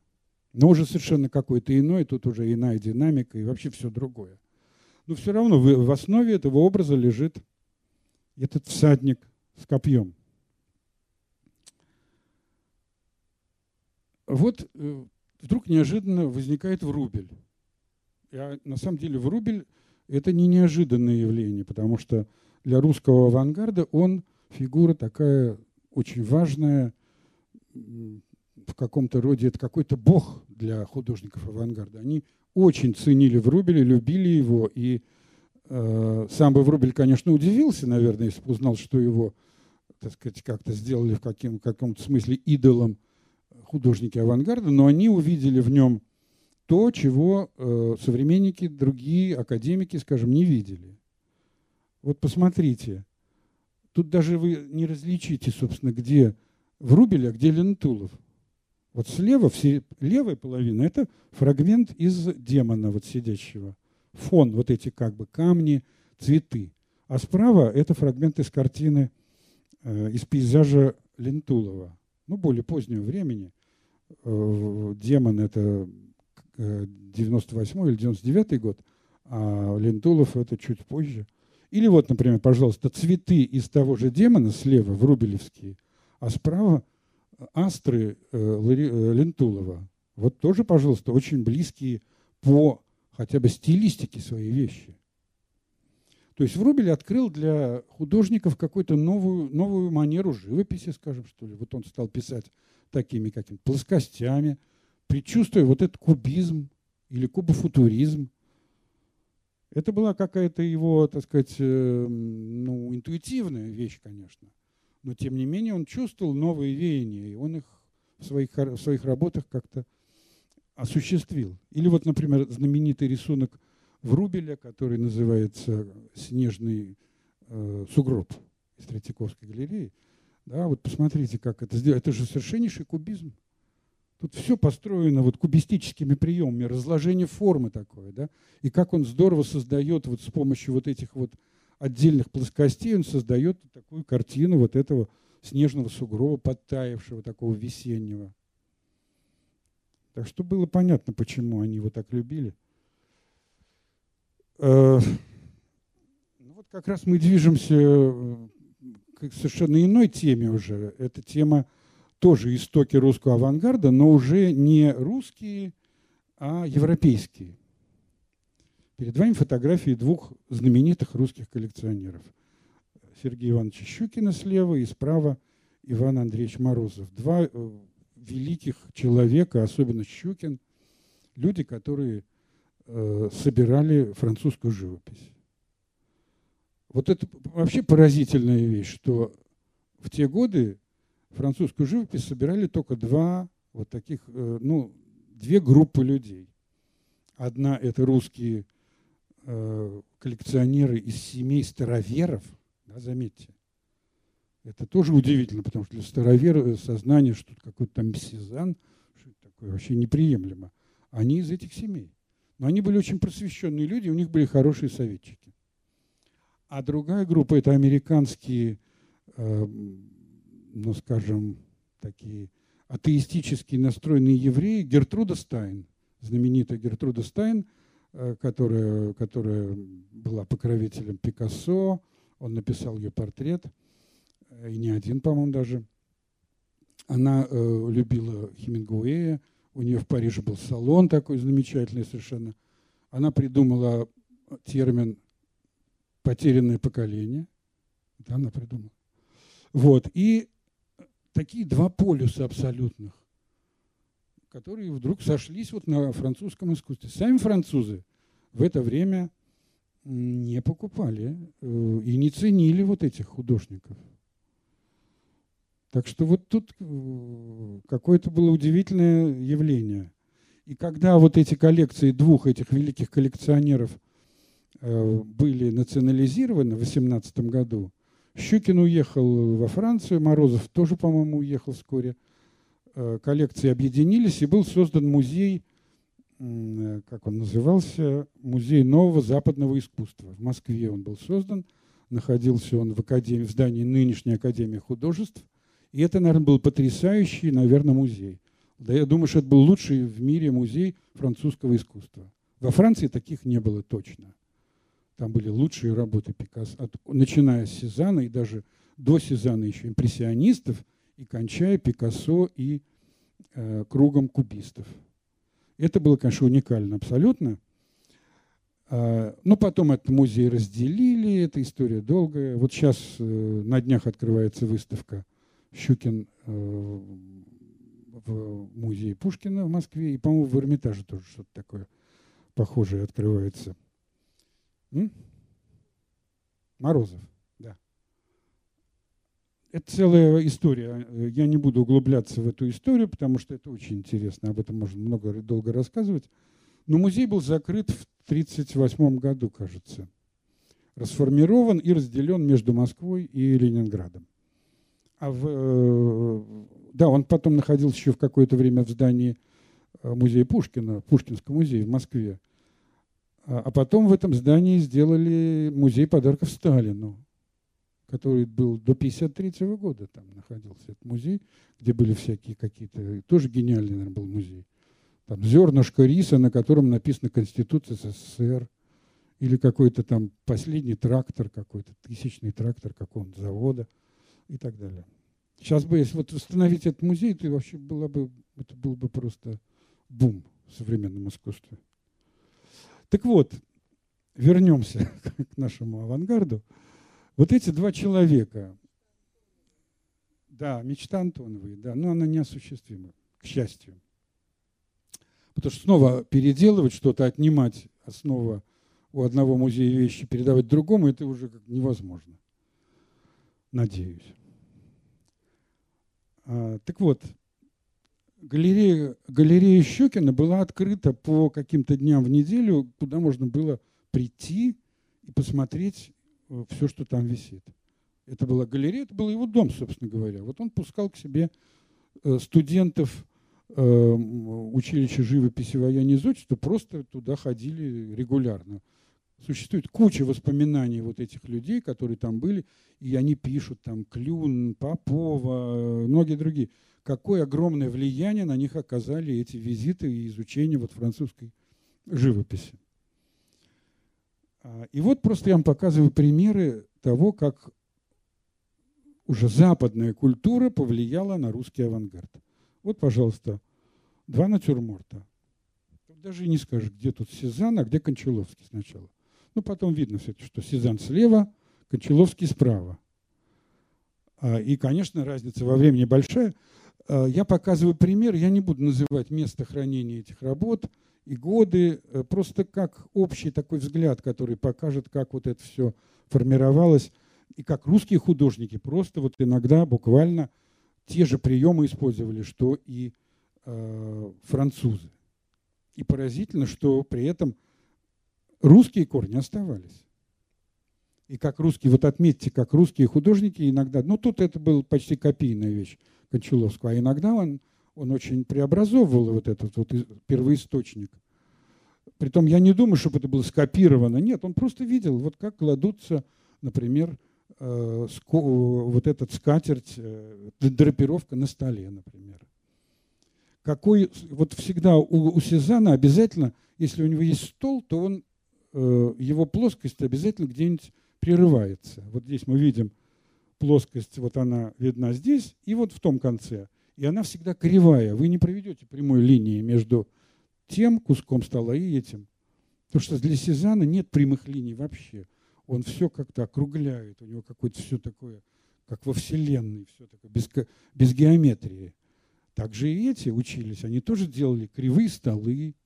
Но уже совершенно какой-то иной, тут уже иная динамика и вообще все другое. Но все равно в, в основе этого образа лежит этот всадник с копьем. Вот э, вдруг неожиданно возникает врубель. А на самом деле врубель – это не неожиданное явление, потому что для русского авангарда он фигура такая очень важная, в каком-то роде это какой-то бог для художников авангарда. Они очень ценили Врубеля, любили его, и э, сам бы Врубель, конечно, удивился, наверное, если бы узнал, что его, так сказать, как-то сделали в каким, каком-то смысле идолом художники авангарда, но они увидели в нем то, чего э, современники, другие академики, скажем, не видели. Вот посмотрите, тут даже вы не различите, собственно, где Врубель, а где Лентулов. Вот слева, все, левая половина – это фрагмент из демона вот сидящего. Фон, вот эти как бы камни, цветы. А справа – это фрагмент из картины, э, из пейзажа Лентулова. Ну, более позднего времени. Э, демон – это 98 э, или 99 год, а Лентулов – это чуть позже – или вот, например, пожалуйста, цветы из того же демона слева, в Рубелевские, а справа астры э, э, Лентулова. Вот тоже, пожалуйста, очень близкие по хотя бы стилистике своей вещи. То есть Врубель открыл для художников какую-то новую, новую манеру живописи, скажем, что ли. Вот он стал писать такими какими-то плоскостями, предчувствуя вот этот кубизм или кубофутуризм. Это была какая-то его, так сказать, э, ну, интуитивная вещь, конечно. Но, тем не менее, он чувствовал новые веяния, и он их в своих, в своих работах как-то осуществил. Или вот, например, знаменитый рисунок Врубеля, который называется «Снежный э, сугроб» из Третьяковской галереи. Да, вот посмотрите, как это сделано. Это же совершеннейший кубизм. Тут все построено вот кубистическими приемами, разложение формы такое, да, и как он здорово создает вот с помощью вот этих вот отдельных плоскостей, он создает такую картину вот этого снежного сугроба, подтаявшего, такого весеннего. Так что было понятно, почему они его так любили. Э, ну вот как раз мы движемся э, к совершенно иной теме уже. Это тема тоже истоки русского авангарда, но уже не русские, а европейские. Перед вами фотографии двух знаменитых русских коллекционеров. Сергея Ивановича Щукина слева и справа Иван Андреевич Морозов. Два э, великих человека, особенно Щукин, люди, которые э, собирали французскую живопись. Вот это вообще поразительная вещь, что в те годы французскую живопись собирали только два вот таких, э, ну, две группы людей. Одна – это русские э, коллекционеры из семей староверов, да, заметьте. Это тоже удивительно, потому что для старовера сознание, что тут какой-то там Сезанн, что это такое, вообще неприемлемо. Они из этих семей. Но они были очень просвещенные люди, у них были хорошие советчики. А другая группа – это американские э, ну, скажем, такие атеистически настроенные евреи, Гертруда Стайн, знаменитая Гертруда Стайн, э, которая, которая была покровителем Пикассо, он написал ее портрет, э, и не один, по-моему, даже. Она э, любила Хемингуэя, у нее в Париже был салон такой замечательный совершенно. Она придумала термин «потерянное поколение». Это она придумала. Вот. И такие два полюса абсолютных, которые вдруг сошлись вот на французском искусстве. Сами французы в это время не покупали э, и не ценили вот этих художников. Так что вот тут э, какое-то было удивительное явление. И когда вот эти коллекции двух этих великих коллекционеров э, были национализированы в 18 году, Щукин уехал во Францию, Морозов тоже, по-моему, уехал вскоре. Коллекции объединились, и был создан музей Э, как он назывался, Музей нового западного искусства. В Москве он был создан, находился он в, академии, в здании нынешней Академии художеств. И это, наверное, был потрясающий, наверное, музей. Да я думаю, что это был лучший в мире музей французского искусства. Во Франции таких не было точно. Там были лучшие работы Пикассо, от, начиная с Сезана и даже до Сезана еще импрессионистов, и кончая Пикассо и э, кругом кубистов. Это было, конечно, уникально абсолютно. А, но потом этот музей разделили, эта история долгая. Вот сейчас э, на днях открывается выставка Щукин э, в музее Пушкина в Москве. И, по-моему, в Эрмитаже тоже что-то такое похожее открывается. М? Морозов это целая история. Я не буду углубляться в эту историю, потому что это очень интересно. Об этом можно много долго рассказывать. Но музей был закрыт в 1938 году, кажется. Расформирован и разделен между Москвой и Ленинградом. А в, э, да, он потом находился еще в какое-то время в здании э, музея Пушкина, Пушкинского музея в Москве. А, а потом в этом здании сделали музей подарков Сталину который был до 1953 года, там находился этот музей, где были всякие какие-то, тоже гениальный, наверное, был музей. Там зернышко риса, на котором написана Конституция СССР, или какой-то там последний трактор какой-то, тысячный трактор какого-то завода и так далее. Сейчас бы, если вот восстановить этот музей, то вообще было бы, это был бы просто бум в современном искусстве. Так вот, вернемся к нашему авангарду. Вот эти два человека, да, мечта Антоновой, да, но она неосуществима, к счастью. Потому что снова переделывать что-то, отнимать основа у одного музея вещи, передавать другому, это уже как невозможно. Надеюсь. А, так вот, галерея, галерея Щекина была открыта по каким-то дням в неделю, куда можно было прийти и посмотреть Э, все, что там висит. Это была галерея, это был его дом, собственно говоря. Вот он пускал к себе э, студентов э, училища живописи военной изотчества, просто туда ходили регулярно. Существует куча воспоминаний вот этих людей, которые там были, и они пишут там Клюн, Попова, многие другие. Какое огромное влияние на них оказали эти визиты и изучение вот французской живописи. А, и вот просто я вам показываю примеры того, как уже западная культура повлияла на русский авангард. Вот, пожалуйста, два натюрморта. Даже не скажешь, где тут Сезанн, а где Кончаловский сначала. Ну, потом видно все-таки, что Сезанн слева, Кончаловский справа. А, и, конечно, разница во времени большая. А, я показываю пример, я не буду называть место хранения этих работ – и годы, э, просто как общий такой взгляд, который покажет, как вот это все формировалось, и как русские художники просто вот иногда буквально те же приемы использовали, что и э, французы. И поразительно, что при этом русские корни оставались. И как русские, вот отметьте, как русские художники иногда, ну тут это была почти копийная вещь Кончаловского, а иногда он он очень преобразовывал вот этот вот первоисточник. Притом я не думаю, чтобы это было скопировано. Нет, он просто видел, вот как кладутся, например, э, вот этот скатерть, э, драпировка на столе, например. Какой, вот всегда у, у Сезана обязательно, если у него есть стол, то он, его плоскость обязательно где-нибудь прерывается. Вот здесь мы видим плоскость, вот она видна здесь, и вот в том конце – и она всегда кривая. Вы не проведете прямой линии между тем куском стола и этим. Потому что для Сезана нет прямых линий вообще. Он все как-то округляет. У него какое-то все такое, как во Вселенной, все такое, без, без геометрии. Также и эти учились. Они тоже делали кривые столы, Э,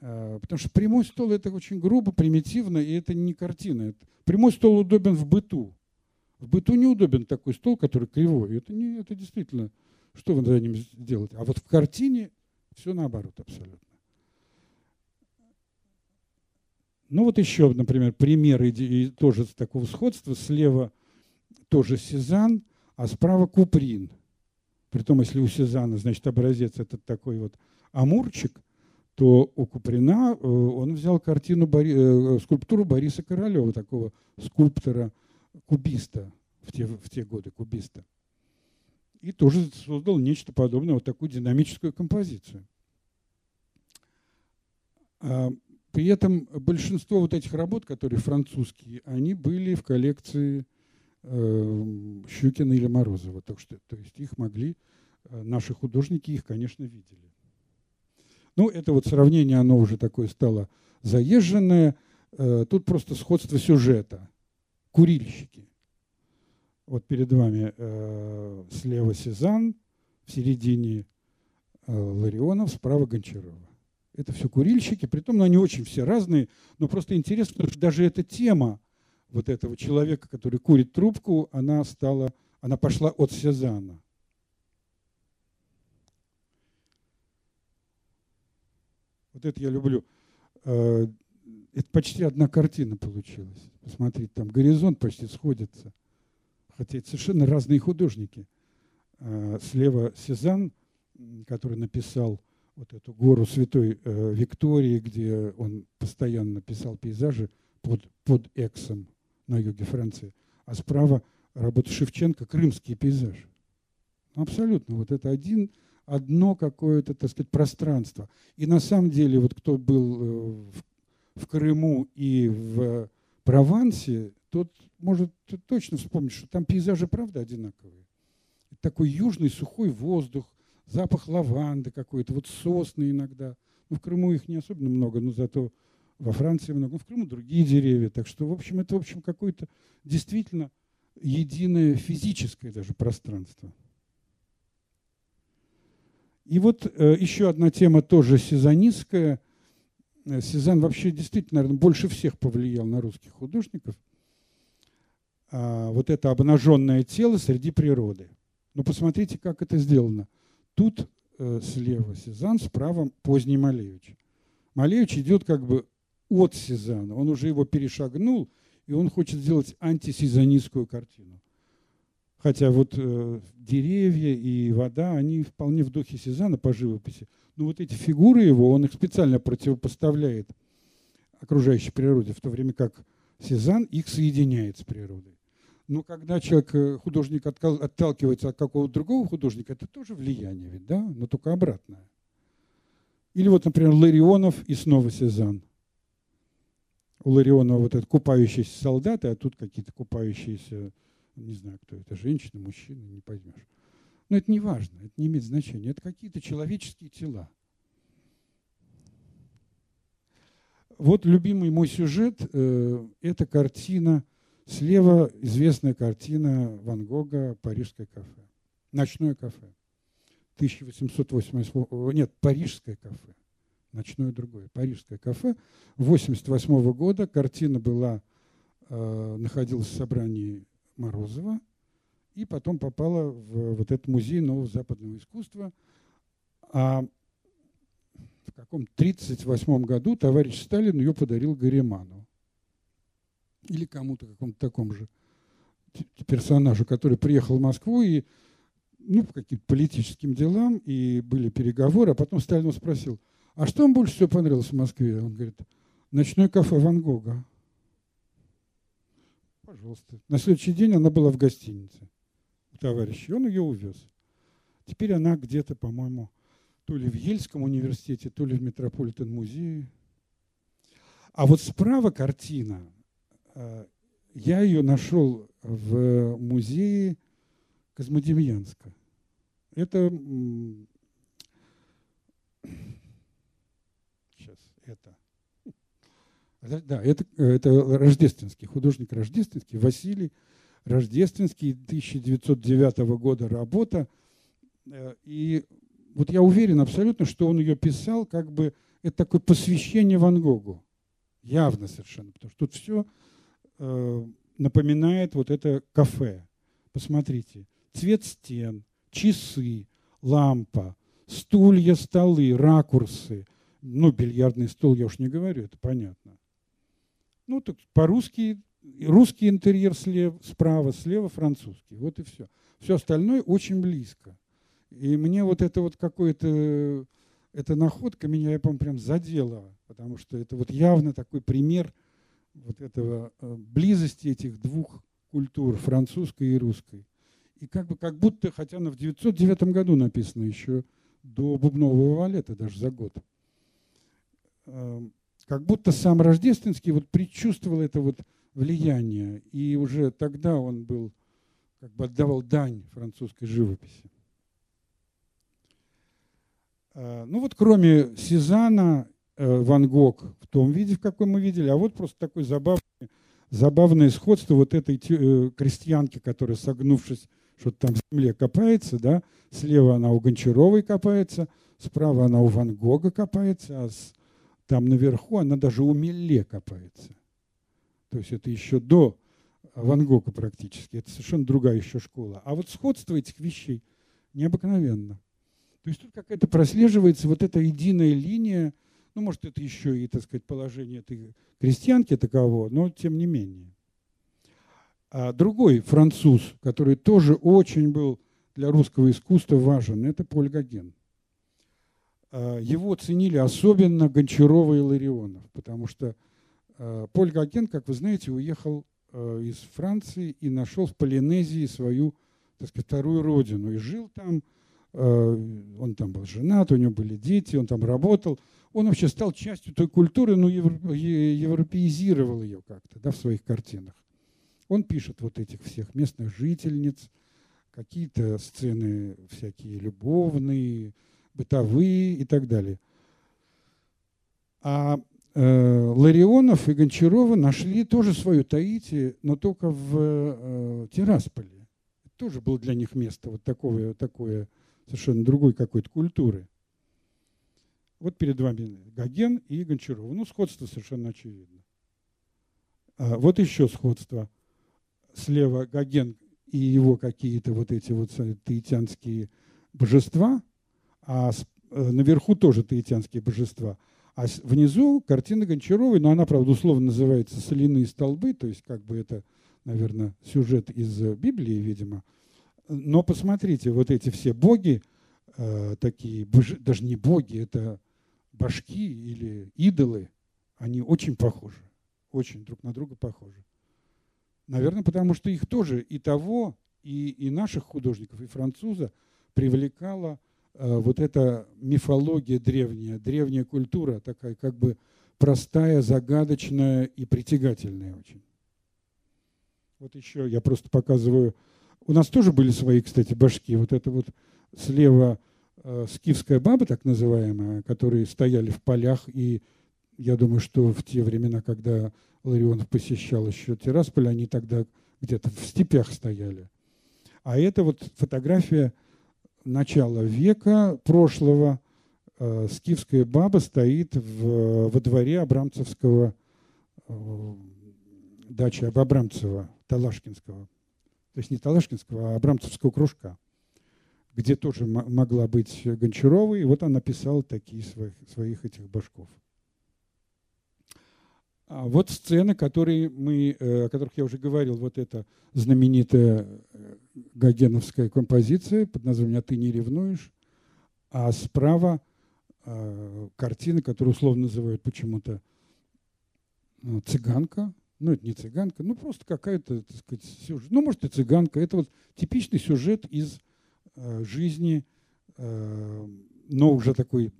потому что прямой стол это очень грубо, примитивно, и это не картина. Прямой стол удобен в быту. В быту неудобен такой стол, который кривой. Это, не, это действительно, что вы за ним сделаете. А вот в картине все наоборот абсолютно. Ну вот еще, например, пример и тоже такого сходства. Слева тоже Сезанн, а справа Куприн. Притом, если у Сезанна, значит, образец этот такой вот амурчик, то у Куприна э, он взял картину, э, скульптуру Бориса Королева, такого скульптора, кубиста в те, в те годы, кубиста. И тоже создал нечто подобное, вот такую динамическую композицию. А, при этом большинство вот этих работ, которые французские, они были в коллекции э, Щукина или Морозова. Так что, то есть их могли, наши художники их, конечно, видели. Ну, это вот сравнение, оно уже такое стало заезженное. Э, тут просто сходство сюжета. Курильщики. Вот перед вами э, слева Сезанн, в середине э, Ларионов, справа Гончарова. Это все курильщики, притом ну, они очень все разные, но просто интересно, что даже эта тема вот этого человека, который курит трубку, она стала, она пошла от Сезанна. Вот это я люблю. Э, это почти одна картина получилась. Посмотрите, там горизонт почти сходится. Хотя это совершенно разные художники. Э, слева Сезанн, который написал вот эту гору Святой э, Виктории, где он постоянно писал пейзажи под, под Эксом на юге Франции, а справа работа Шевченко «Крымский пейзаж». Абсолютно. Вот это один, одно какое-то, так сказать, пространство. И на самом деле, вот кто был э, в, Крыму и в Провансе, тот может точно вспомнить, что там пейзажи, правда, одинаковые. Такой южный сухой воздух, запах лаванды какой-то, вот сосны иногда. Ну, в Крыму их не особенно много, но зато во Франции много. Ну, в Крыму другие деревья. Так что, в общем, это, в общем, какое-то действительно единое физическое даже пространство. И вот э, еще одна тема тоже сезонистская. Э, Сезанн вообще действительно, наверное, больше всех повлиял на русских художников. А, вот это обнаженное тело среди природы. Но посмотрите, как это сделано. Тут э, слева Сезанн, справа поздний Малевич. Малевич идет как бы от Сезанна, он уже его перешагнул, и он хочет сделать антисезонистскую картину. Хотя вот э, деревья и вода, они вполне в духе Сезанна по живописи. Но вот эти фигуры его, он их специально противопоставляет окружающей природе, в то время как Сезанн их соединяет с природой. Но когда человек, э, художник отталкивается от какого-то другого художника, это тоже влияние ведь, да? Но только обратное. Или вот, например, Ларионов и снова Сезанн. У Ларионова вот этот купающийся солдаты, а тут какие-то купающиеся, не знаю, кто это, женщины, мужчины, не поймешь. Но это не важно, это не имеет значения. Это какие-то человеческие тела. Вот любимый мой сюжет э, – это картина – Слева известная картина Ван Гога «Парижское кафе». Ночное кафе. 1888... Нет, Парижское кафе. Ночное другое. Парижское кафе. 88 года картина была, э, находилась в собрании Морозова и потом попала в вот этот музей нового западного искусства. А в каком 1938 году товарищ Сталин ее подарил Гариману или кому-то какому-то такому же персонажу, который приехал в Москву и ну, по каким-то политическим делам, и были переговоры, а потом Сталин спросил, а что вам больше всего понравилось в Москве? Он говорит, ночное кафе Ван Гога. Пожалуйста. На следующий день она была в гостинице у товарища, он ее увез. Теперь она где-то, по-моему, то ли в Ельском университете, то ли в Метрополитен-музее. А вот справа картина Э, я ее нашел в музее Космодемьянска. Это сейчас это да, это, это рождественский, художник рождественский, Василий Рождественский, 1909 года работа. Э, и вот я уверен абсолютно, что он ее писал как бы это такое посвящение Ван Гогу. Явно совершенно, потому что тут все э, напоминает вот это кафе. Посмотрите, цвет стен, часы, лампа, стулья, столы, ракурсы. Ну, бильярдный стол я уж не говорю, это понятно. Ну, так по-русски, русский интерьер слева, справа, слева французский. Вот и все. Все остальное очень близко. И мне вот это вот какое-то, эта находка меня, я помню, прям задела, потому что это вот явно такой пример вот этого э, близости этих двух культур, французской и русской. И как бы как будто, хотя она в 909 году написана еще до бубнового валета, даже за год, эм, как будто сам Рождественский вот предчувствовал это вот влияние, и уже тогда он был, как бы отдавал дань французской живописи. Э, ну вот кроме Сезана, э, Ван Гог в том виде, в каком мы видели, а вот просто такой забавный, забавное сходство вот этой э, крестьянки, которая, согнувшись что-то там в земле копается, да, слева она у Гончаровой копается, справа она у Ван Гога копается, а с, там наверху она даже у копается. То есть это еще до Ван Гога практически. Это совершенно другая еще школа. А вот сходство этих вещей необыкновенно. То есть тут какая-то прослеживается вот эта единая линия, ну, может, это еще и, так сказать, положение этой крестьянки таково, но тем не менее. А другой француз, который тоже очень был для русского искусства важен, это Поль Гоген. А, его ценили особенно Гончарова и Ларионов, потому что а, Поль Гоген, как вы знаете, уехал а, из Франции и нашел в Полинезии свою так сказать, вторую родину и жил там. Он там был женат, у него были дети, он там работал. Он вообще стал частью той культуры, но европеизировал ее как-то да, в своих картинах. Он пишет вот этих всех местных жительниц, какие-то сцены всякие любовные, бытовые и так далее. А э, Ларионов и Гончарова нашли тоже свою Таити, но только в э, Тирасполе. Тоже было для них место вот такое, такое совершенно другой какой-то культуры. Вот перед вами Гоген и Гончарова. Ну, сходство совершенно очевидно. А вот еще сходство слева Гоген и его какие-то вот эти вот таитянские божества, а э, наверху тоже таитянские божества. А внизу картина Гончаровой, но она, правда, условно называется «Соляные столбы», то есть как бы это, наверное, сюжет из Библии, видимо. Но посмотрите, вот эти все боги, э, такие, даже не боги, это башки или идолы, они очень похожи, очень друг на друга похожи. Наверное, потому что их тоже и того, и, и наших художников, и француза привлекала э, вот эта мифология древняя, древняя культура, такая как бы простая, загадочная и притягательная очень. Вот еще я просто показываю. У нас тоже были свои, кстати, башки. Вот это вот слева э, скифская баба, так называемая, которые стояли в полях. И я думаю, что в те времена, когда Ларионов посещал еще Тирасполь, они тогда где-то в степях стояли. А это вот фотография начала века прошлого. Э, скифская баба стоит в, во дворе Абрамцевского, э, дачи Абрамцева, Талашкинского. То есть не Талашкинского, а Абрамцевского кружка, где тоже могла быть Гончарова. И вот она писала такие своих, своих этих башков. А вот сцены, которые мы, э, о которых я уже говорил, вот эта знаменитая э, гогеновская композиция под названием «А ты не ревнуешь», а справа э, картина, которую условно называют почему-то цыганка, ну это не цыганка, ну просто какая-то, так сказать, сюжет, ну может и цыганка, это вот типичный сюжет из жизни, но уже такой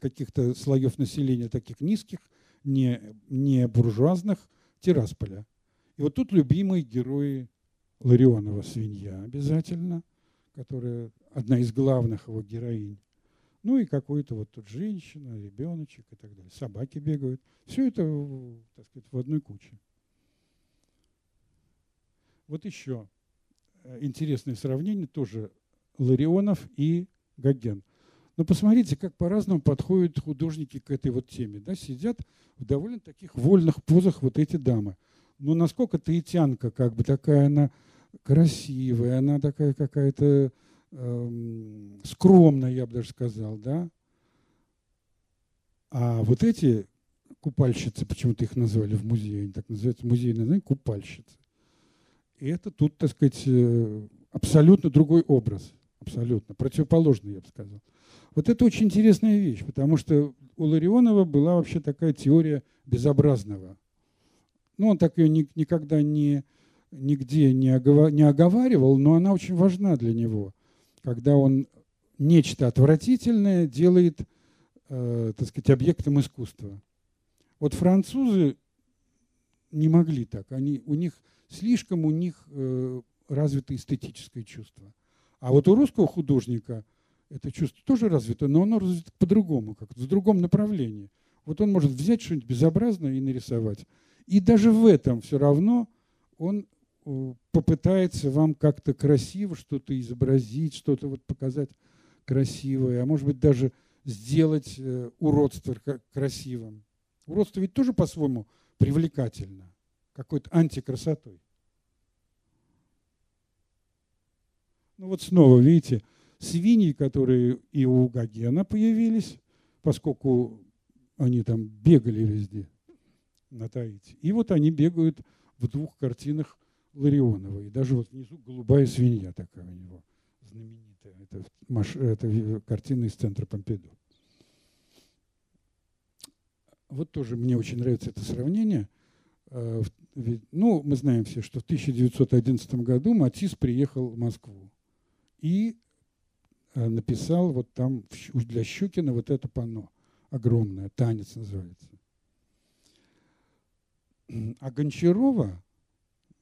каких-то слоев населения таких низких, не, не буржуазных Тирасполя. И вот тут любимые герои Ларионова свинья обязательно, которая одна из главных его героинь. Ну и какой-то вот тут женщина, ребеночек и так далее. Собаки бегают. Все это, так сказать, в одной куче. Вот еще э, интересное сравнение тоже Ларионов и Гоген. Но посмотрите, как по-разному подходят художники к этой вот теме. Да? Сидят в довольно таких вольных позах вот эти дамы. Но насколько таитянка, как бы такая она красивая, она такая какая-то эм, скромная, я бы даже сказал, да. А вот эти купальщицы, почему-то их назвали в музее, они так называются, музейные название, купальщицы. И это тут, так сказать, э, абсолютно другой образ, абсолютно, противоположный, я бы сказал. Вот это очень интересная вещь, потому что у Ларионова была вообще такая теория безобразного. Ну, он так ее ни, никогда не, нигде не, оговор, не оговаривал, но она очень важна для него, когда он нечто отвратительное делает, э, так сказать, объектом искусства. Вот французы не могли так. Они, у них слишком у них э, развито эстетическое чувство. А вот у русского художника это чувство тоже развито, но оно развито по-другому, как в другом направлении. Вот он может взять что-нибудь безобразное и нарисовать. И даже в этом все равно он попытается вам как-то красиво что-то изобразить, что-то вот показать красивое, а может быть даже сделать э, уродство красивым. Уродство ведь тоже по-своему привлекательно, какой-то антикрасотой. Ну вот снова, видите, свиньи, которые и у Гогена появились, поскольку они там бегали везде на Таити. И вот они бегают в двух картинах Ларионова. И даже вот внизу голубая свинья такая у него знаменитая. Это, маш, это картина из центра Помпиду. Вот тоже мне очень нравится это сравнение. Э, ну, мы знаем все, что в 1911 году Матис приехал в Москву и э, написал вот там для Щукина вот это панно огромное, танец называется. А Гончарова э,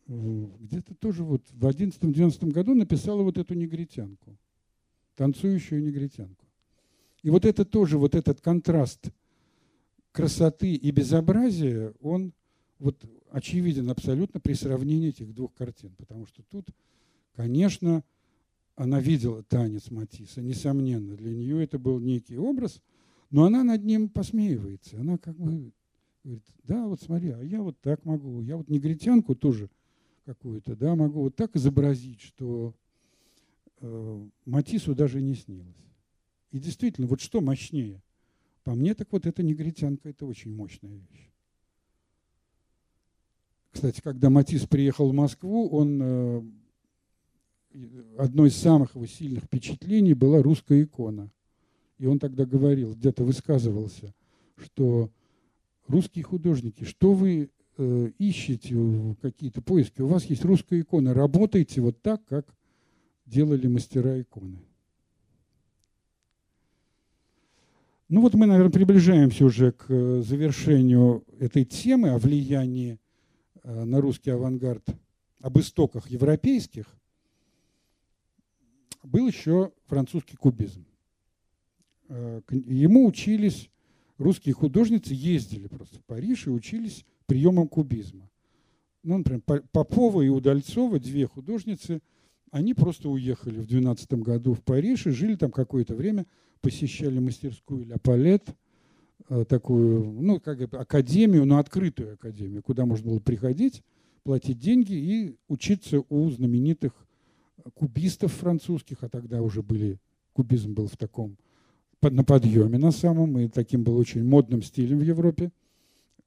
где-то тоже вот в 11-12 году написала вот эту негритянку, танцующую негритянку. И вот это тоже, вот этот контраст красоты и безобразия, он вот очевиден абсолютно при сравнении этих двух картин. Потому что тут, конечно, она видела танец Матисса, несомненно. Для нее это был некий образ, но она над ним посмеивается. Она как бы говорит, да, вот смотри, а я вот так могу. Я вот негритянку тоже какую-то, да, могу вот так изобразить, что э, Матису даже не снилось. И действительно, вот что мощнее? По мне, так вот эта негритянка – это очень мощная вещь. Кстати, когда Матис приехал в Москву, он э, одно из самых его сильных впечатлений была русская икона. И он тогда говорил, где-то высказывался, что русские художники, что вы э, ищете какие-то поиски, у вас есть русская икона, работайте вот так, как делали мастера иконы. Ну вот мы, наверное, приближаемся уже к э, завершению этой темы о влиянии э, на русский авангард, об истоках европейских был еще французский кубизм. Э, ему учились русские художницы, ездили просто в Париж и учились приемам кубизма. Ну, например, Попова и Удальцова, две художницы, они просто уехали в 12 году в Париж и жили там какое-то время, посещали мастерскую Ля Палет, э, такую, ну, как академию, но открытую академию, куда можно было приходить, платить деньги и учиться у знаменитых кубистов французских, а тогда уже были, кубизм был в таком, на подъеме на самом, и таким был очень модным стилем в Европе,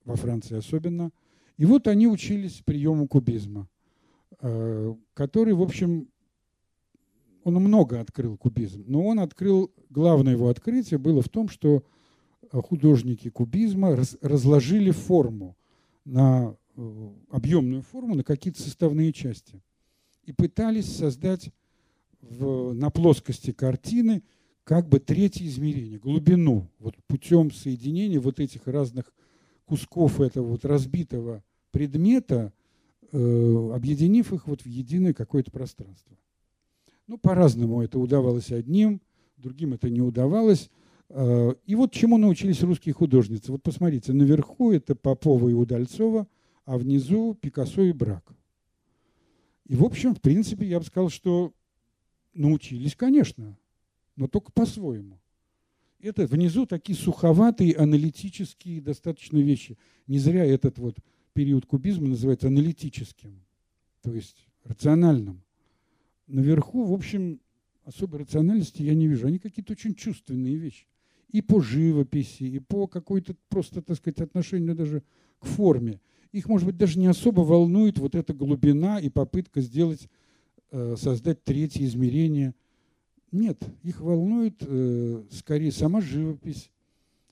во Франции особенно. И вот они учились приему кубизма, э, который, в общем, он много открыл кубизм, но он открыл, главное его открытие было в том, что художники кубизма разложили форму на э, объемную форму на какие-то составные части и пытались создать в, на плоскости картины как бы третье измерение, глубину, вот путем соединения вот этих разных кусков этого вот разбитого предмета, э, объединив их вот в единое какое-то пространство. Ну, по-разному это удавалось одним, другим это не удавалось. Э, и вот чему научились русские художницы. Вот посмотрите, наверху это Попова и Удальцова, а внизу Пикассо и Брак. И, в общем, в принципе, я бы сказал, что научились, конечно, но только по-своему. Это внизу такие суховатые, аналитические достаточно вещи. Не зря этот вот период кубизма называется аналитическим, то есть рациональным. Наверху, в общем, особой рациональности я не вижу. Они какие-то очень чувственные вещи. И по живописи, и по какой-то просто, так сказать, отношению даже к форме. Их, может быть, даже не особо волнует вот эта глубина и попытка сделать, э, создать третье измерение. Нет, их волнует э, скорее сама живопись,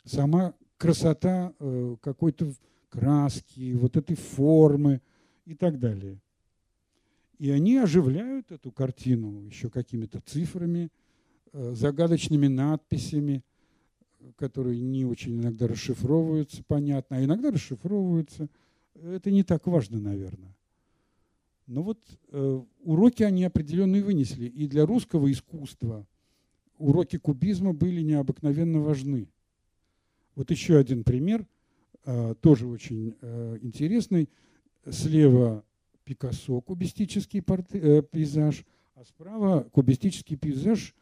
сама красота э, какой-то краски, вот этой формы и так далее. И они оживляют эту картину еще какими-то цифрами, э, загадочными надписями, которые не очень иногда расшифровываются, понятно, а иногда расшифровываются. Это не так важно, наверное. Но вот э, уроки они определенные вынесли. И для русского искусства уроки кубизма были необыкновенно важны. Вот еще один пример, э, тоже очень э, интересный. Слева Пикассо кубистический портрет, э, пейзаж, а справа кубистический пейзаж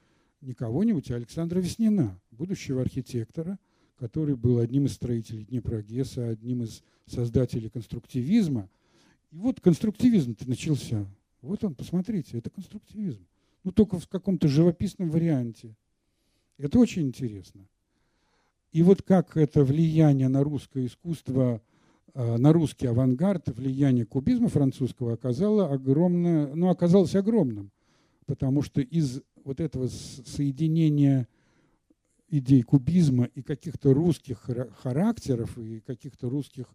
не кого-нибудь, а Александра Веснина, будущего архитектора, который был одним из строителей Днепрогесса, одним из создателей конструктивизма. И вот конструктивизм-то начался. Вот он, посмотрите, это конструктивизм. Ну, только в каком-то живописном варианте. Это очень интересно. И вот как это влияние на русское искусство Э, на русский авангард влияние кубизма французского оказало огромное, ну, оказалось огромным, потому что из вот этого соединения идей кубизма и каких-то русских характеров и каких-то русских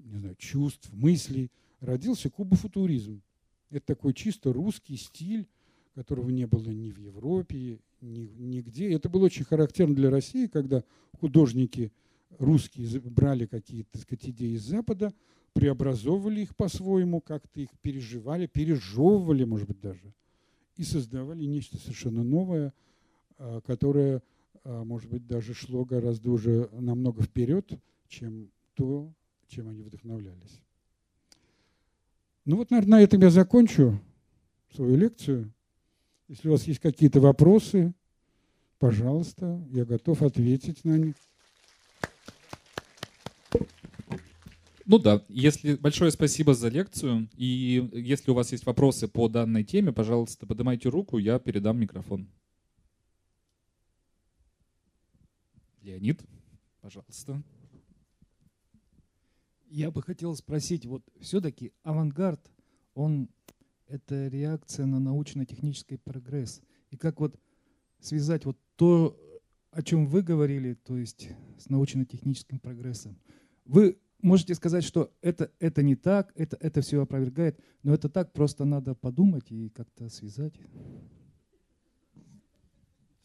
не знаю, чувств, мыслей родился кубофутуризм. Это такой чисто русский стиль, которого не было ни в Европе, ни, нигде. Это было очень характерно для России, когда художники – русские брали какие-то сказать, идеи из Запада, преобразовывали их по-своему, как-то их переживали, пережевывали, может быть, даже, и создавали нечто совершенно новое, а, которое, а, может быть, даже шло гораздо уже намного вперед, чем то, чем они вдохновлялись. Ну вот, наверное, на этом я закончу свою лекцию. Если у вас есть какие-то вопросы, пожалуйста, я готов ответить на них. Ну да, если большое спасибо за лекцию. И если у вас есть вопросы по данной теме, пожалуйста, поднимайте руку, я передам микрофон. Леонид, пожалуйста. Я бы хотел спросить, вот все-таки авангард, он это реакция на научно-технический прогресс. И как вот связать вот то, о чем вы говорили, то есть с научно-техническим прогрессом. Вы можете сказать, что это, это не так, это, это все опровергает, но это так, просто надо подумать и как-то связать.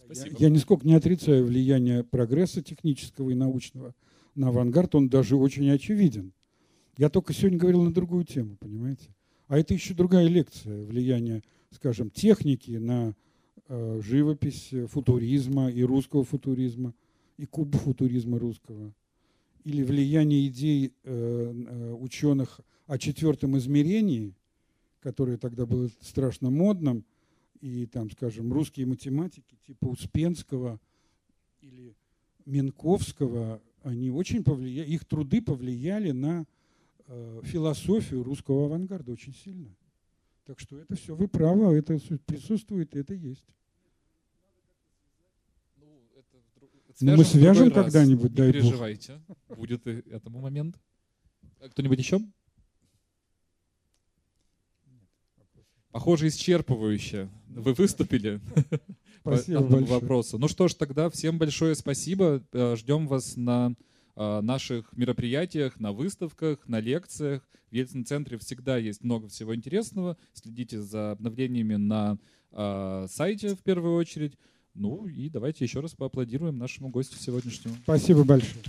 Спасибо. Я, я нисколько не отрицаю влияние прогресса технического и научного на авангард, он даже очень очевиден. Я только сегодня говорил на другую тему, понимаете? А это еще другая лекция, влияние, скажем, техники на э, живопись футуризма и русского футуризма, и куб-футуризма русского или влияние идей э, э, ученых о четвертом измерении, которое тогда было страшно модным, и там, скажем, русские математики типа Успенского или Минковского, они очень повлияли, их труды повлияли на э, философию русского авангарда очень сильно. Так что это все, вы правы, это присутствует, это есть. Ну, мы свяжем когда-нибудь, дай Не переживайте, Бог. будет этому момент. Кто-нибудь еще? Похоже, исчерпывающе. Вы выступили спасибо по этому вопросу. Ну что ж, тогда всем большое спасибо. Э, ждем вас на э, наших мероприятиях, на выставках, на лекциях. В Ельцин-центре всегда есть много всего интересного. Следите за обновлениями на э, сайте в первую очередь. Ну и давайте еще раз поаплодируем нашему гостю сегодняшнему. Спасибо большое.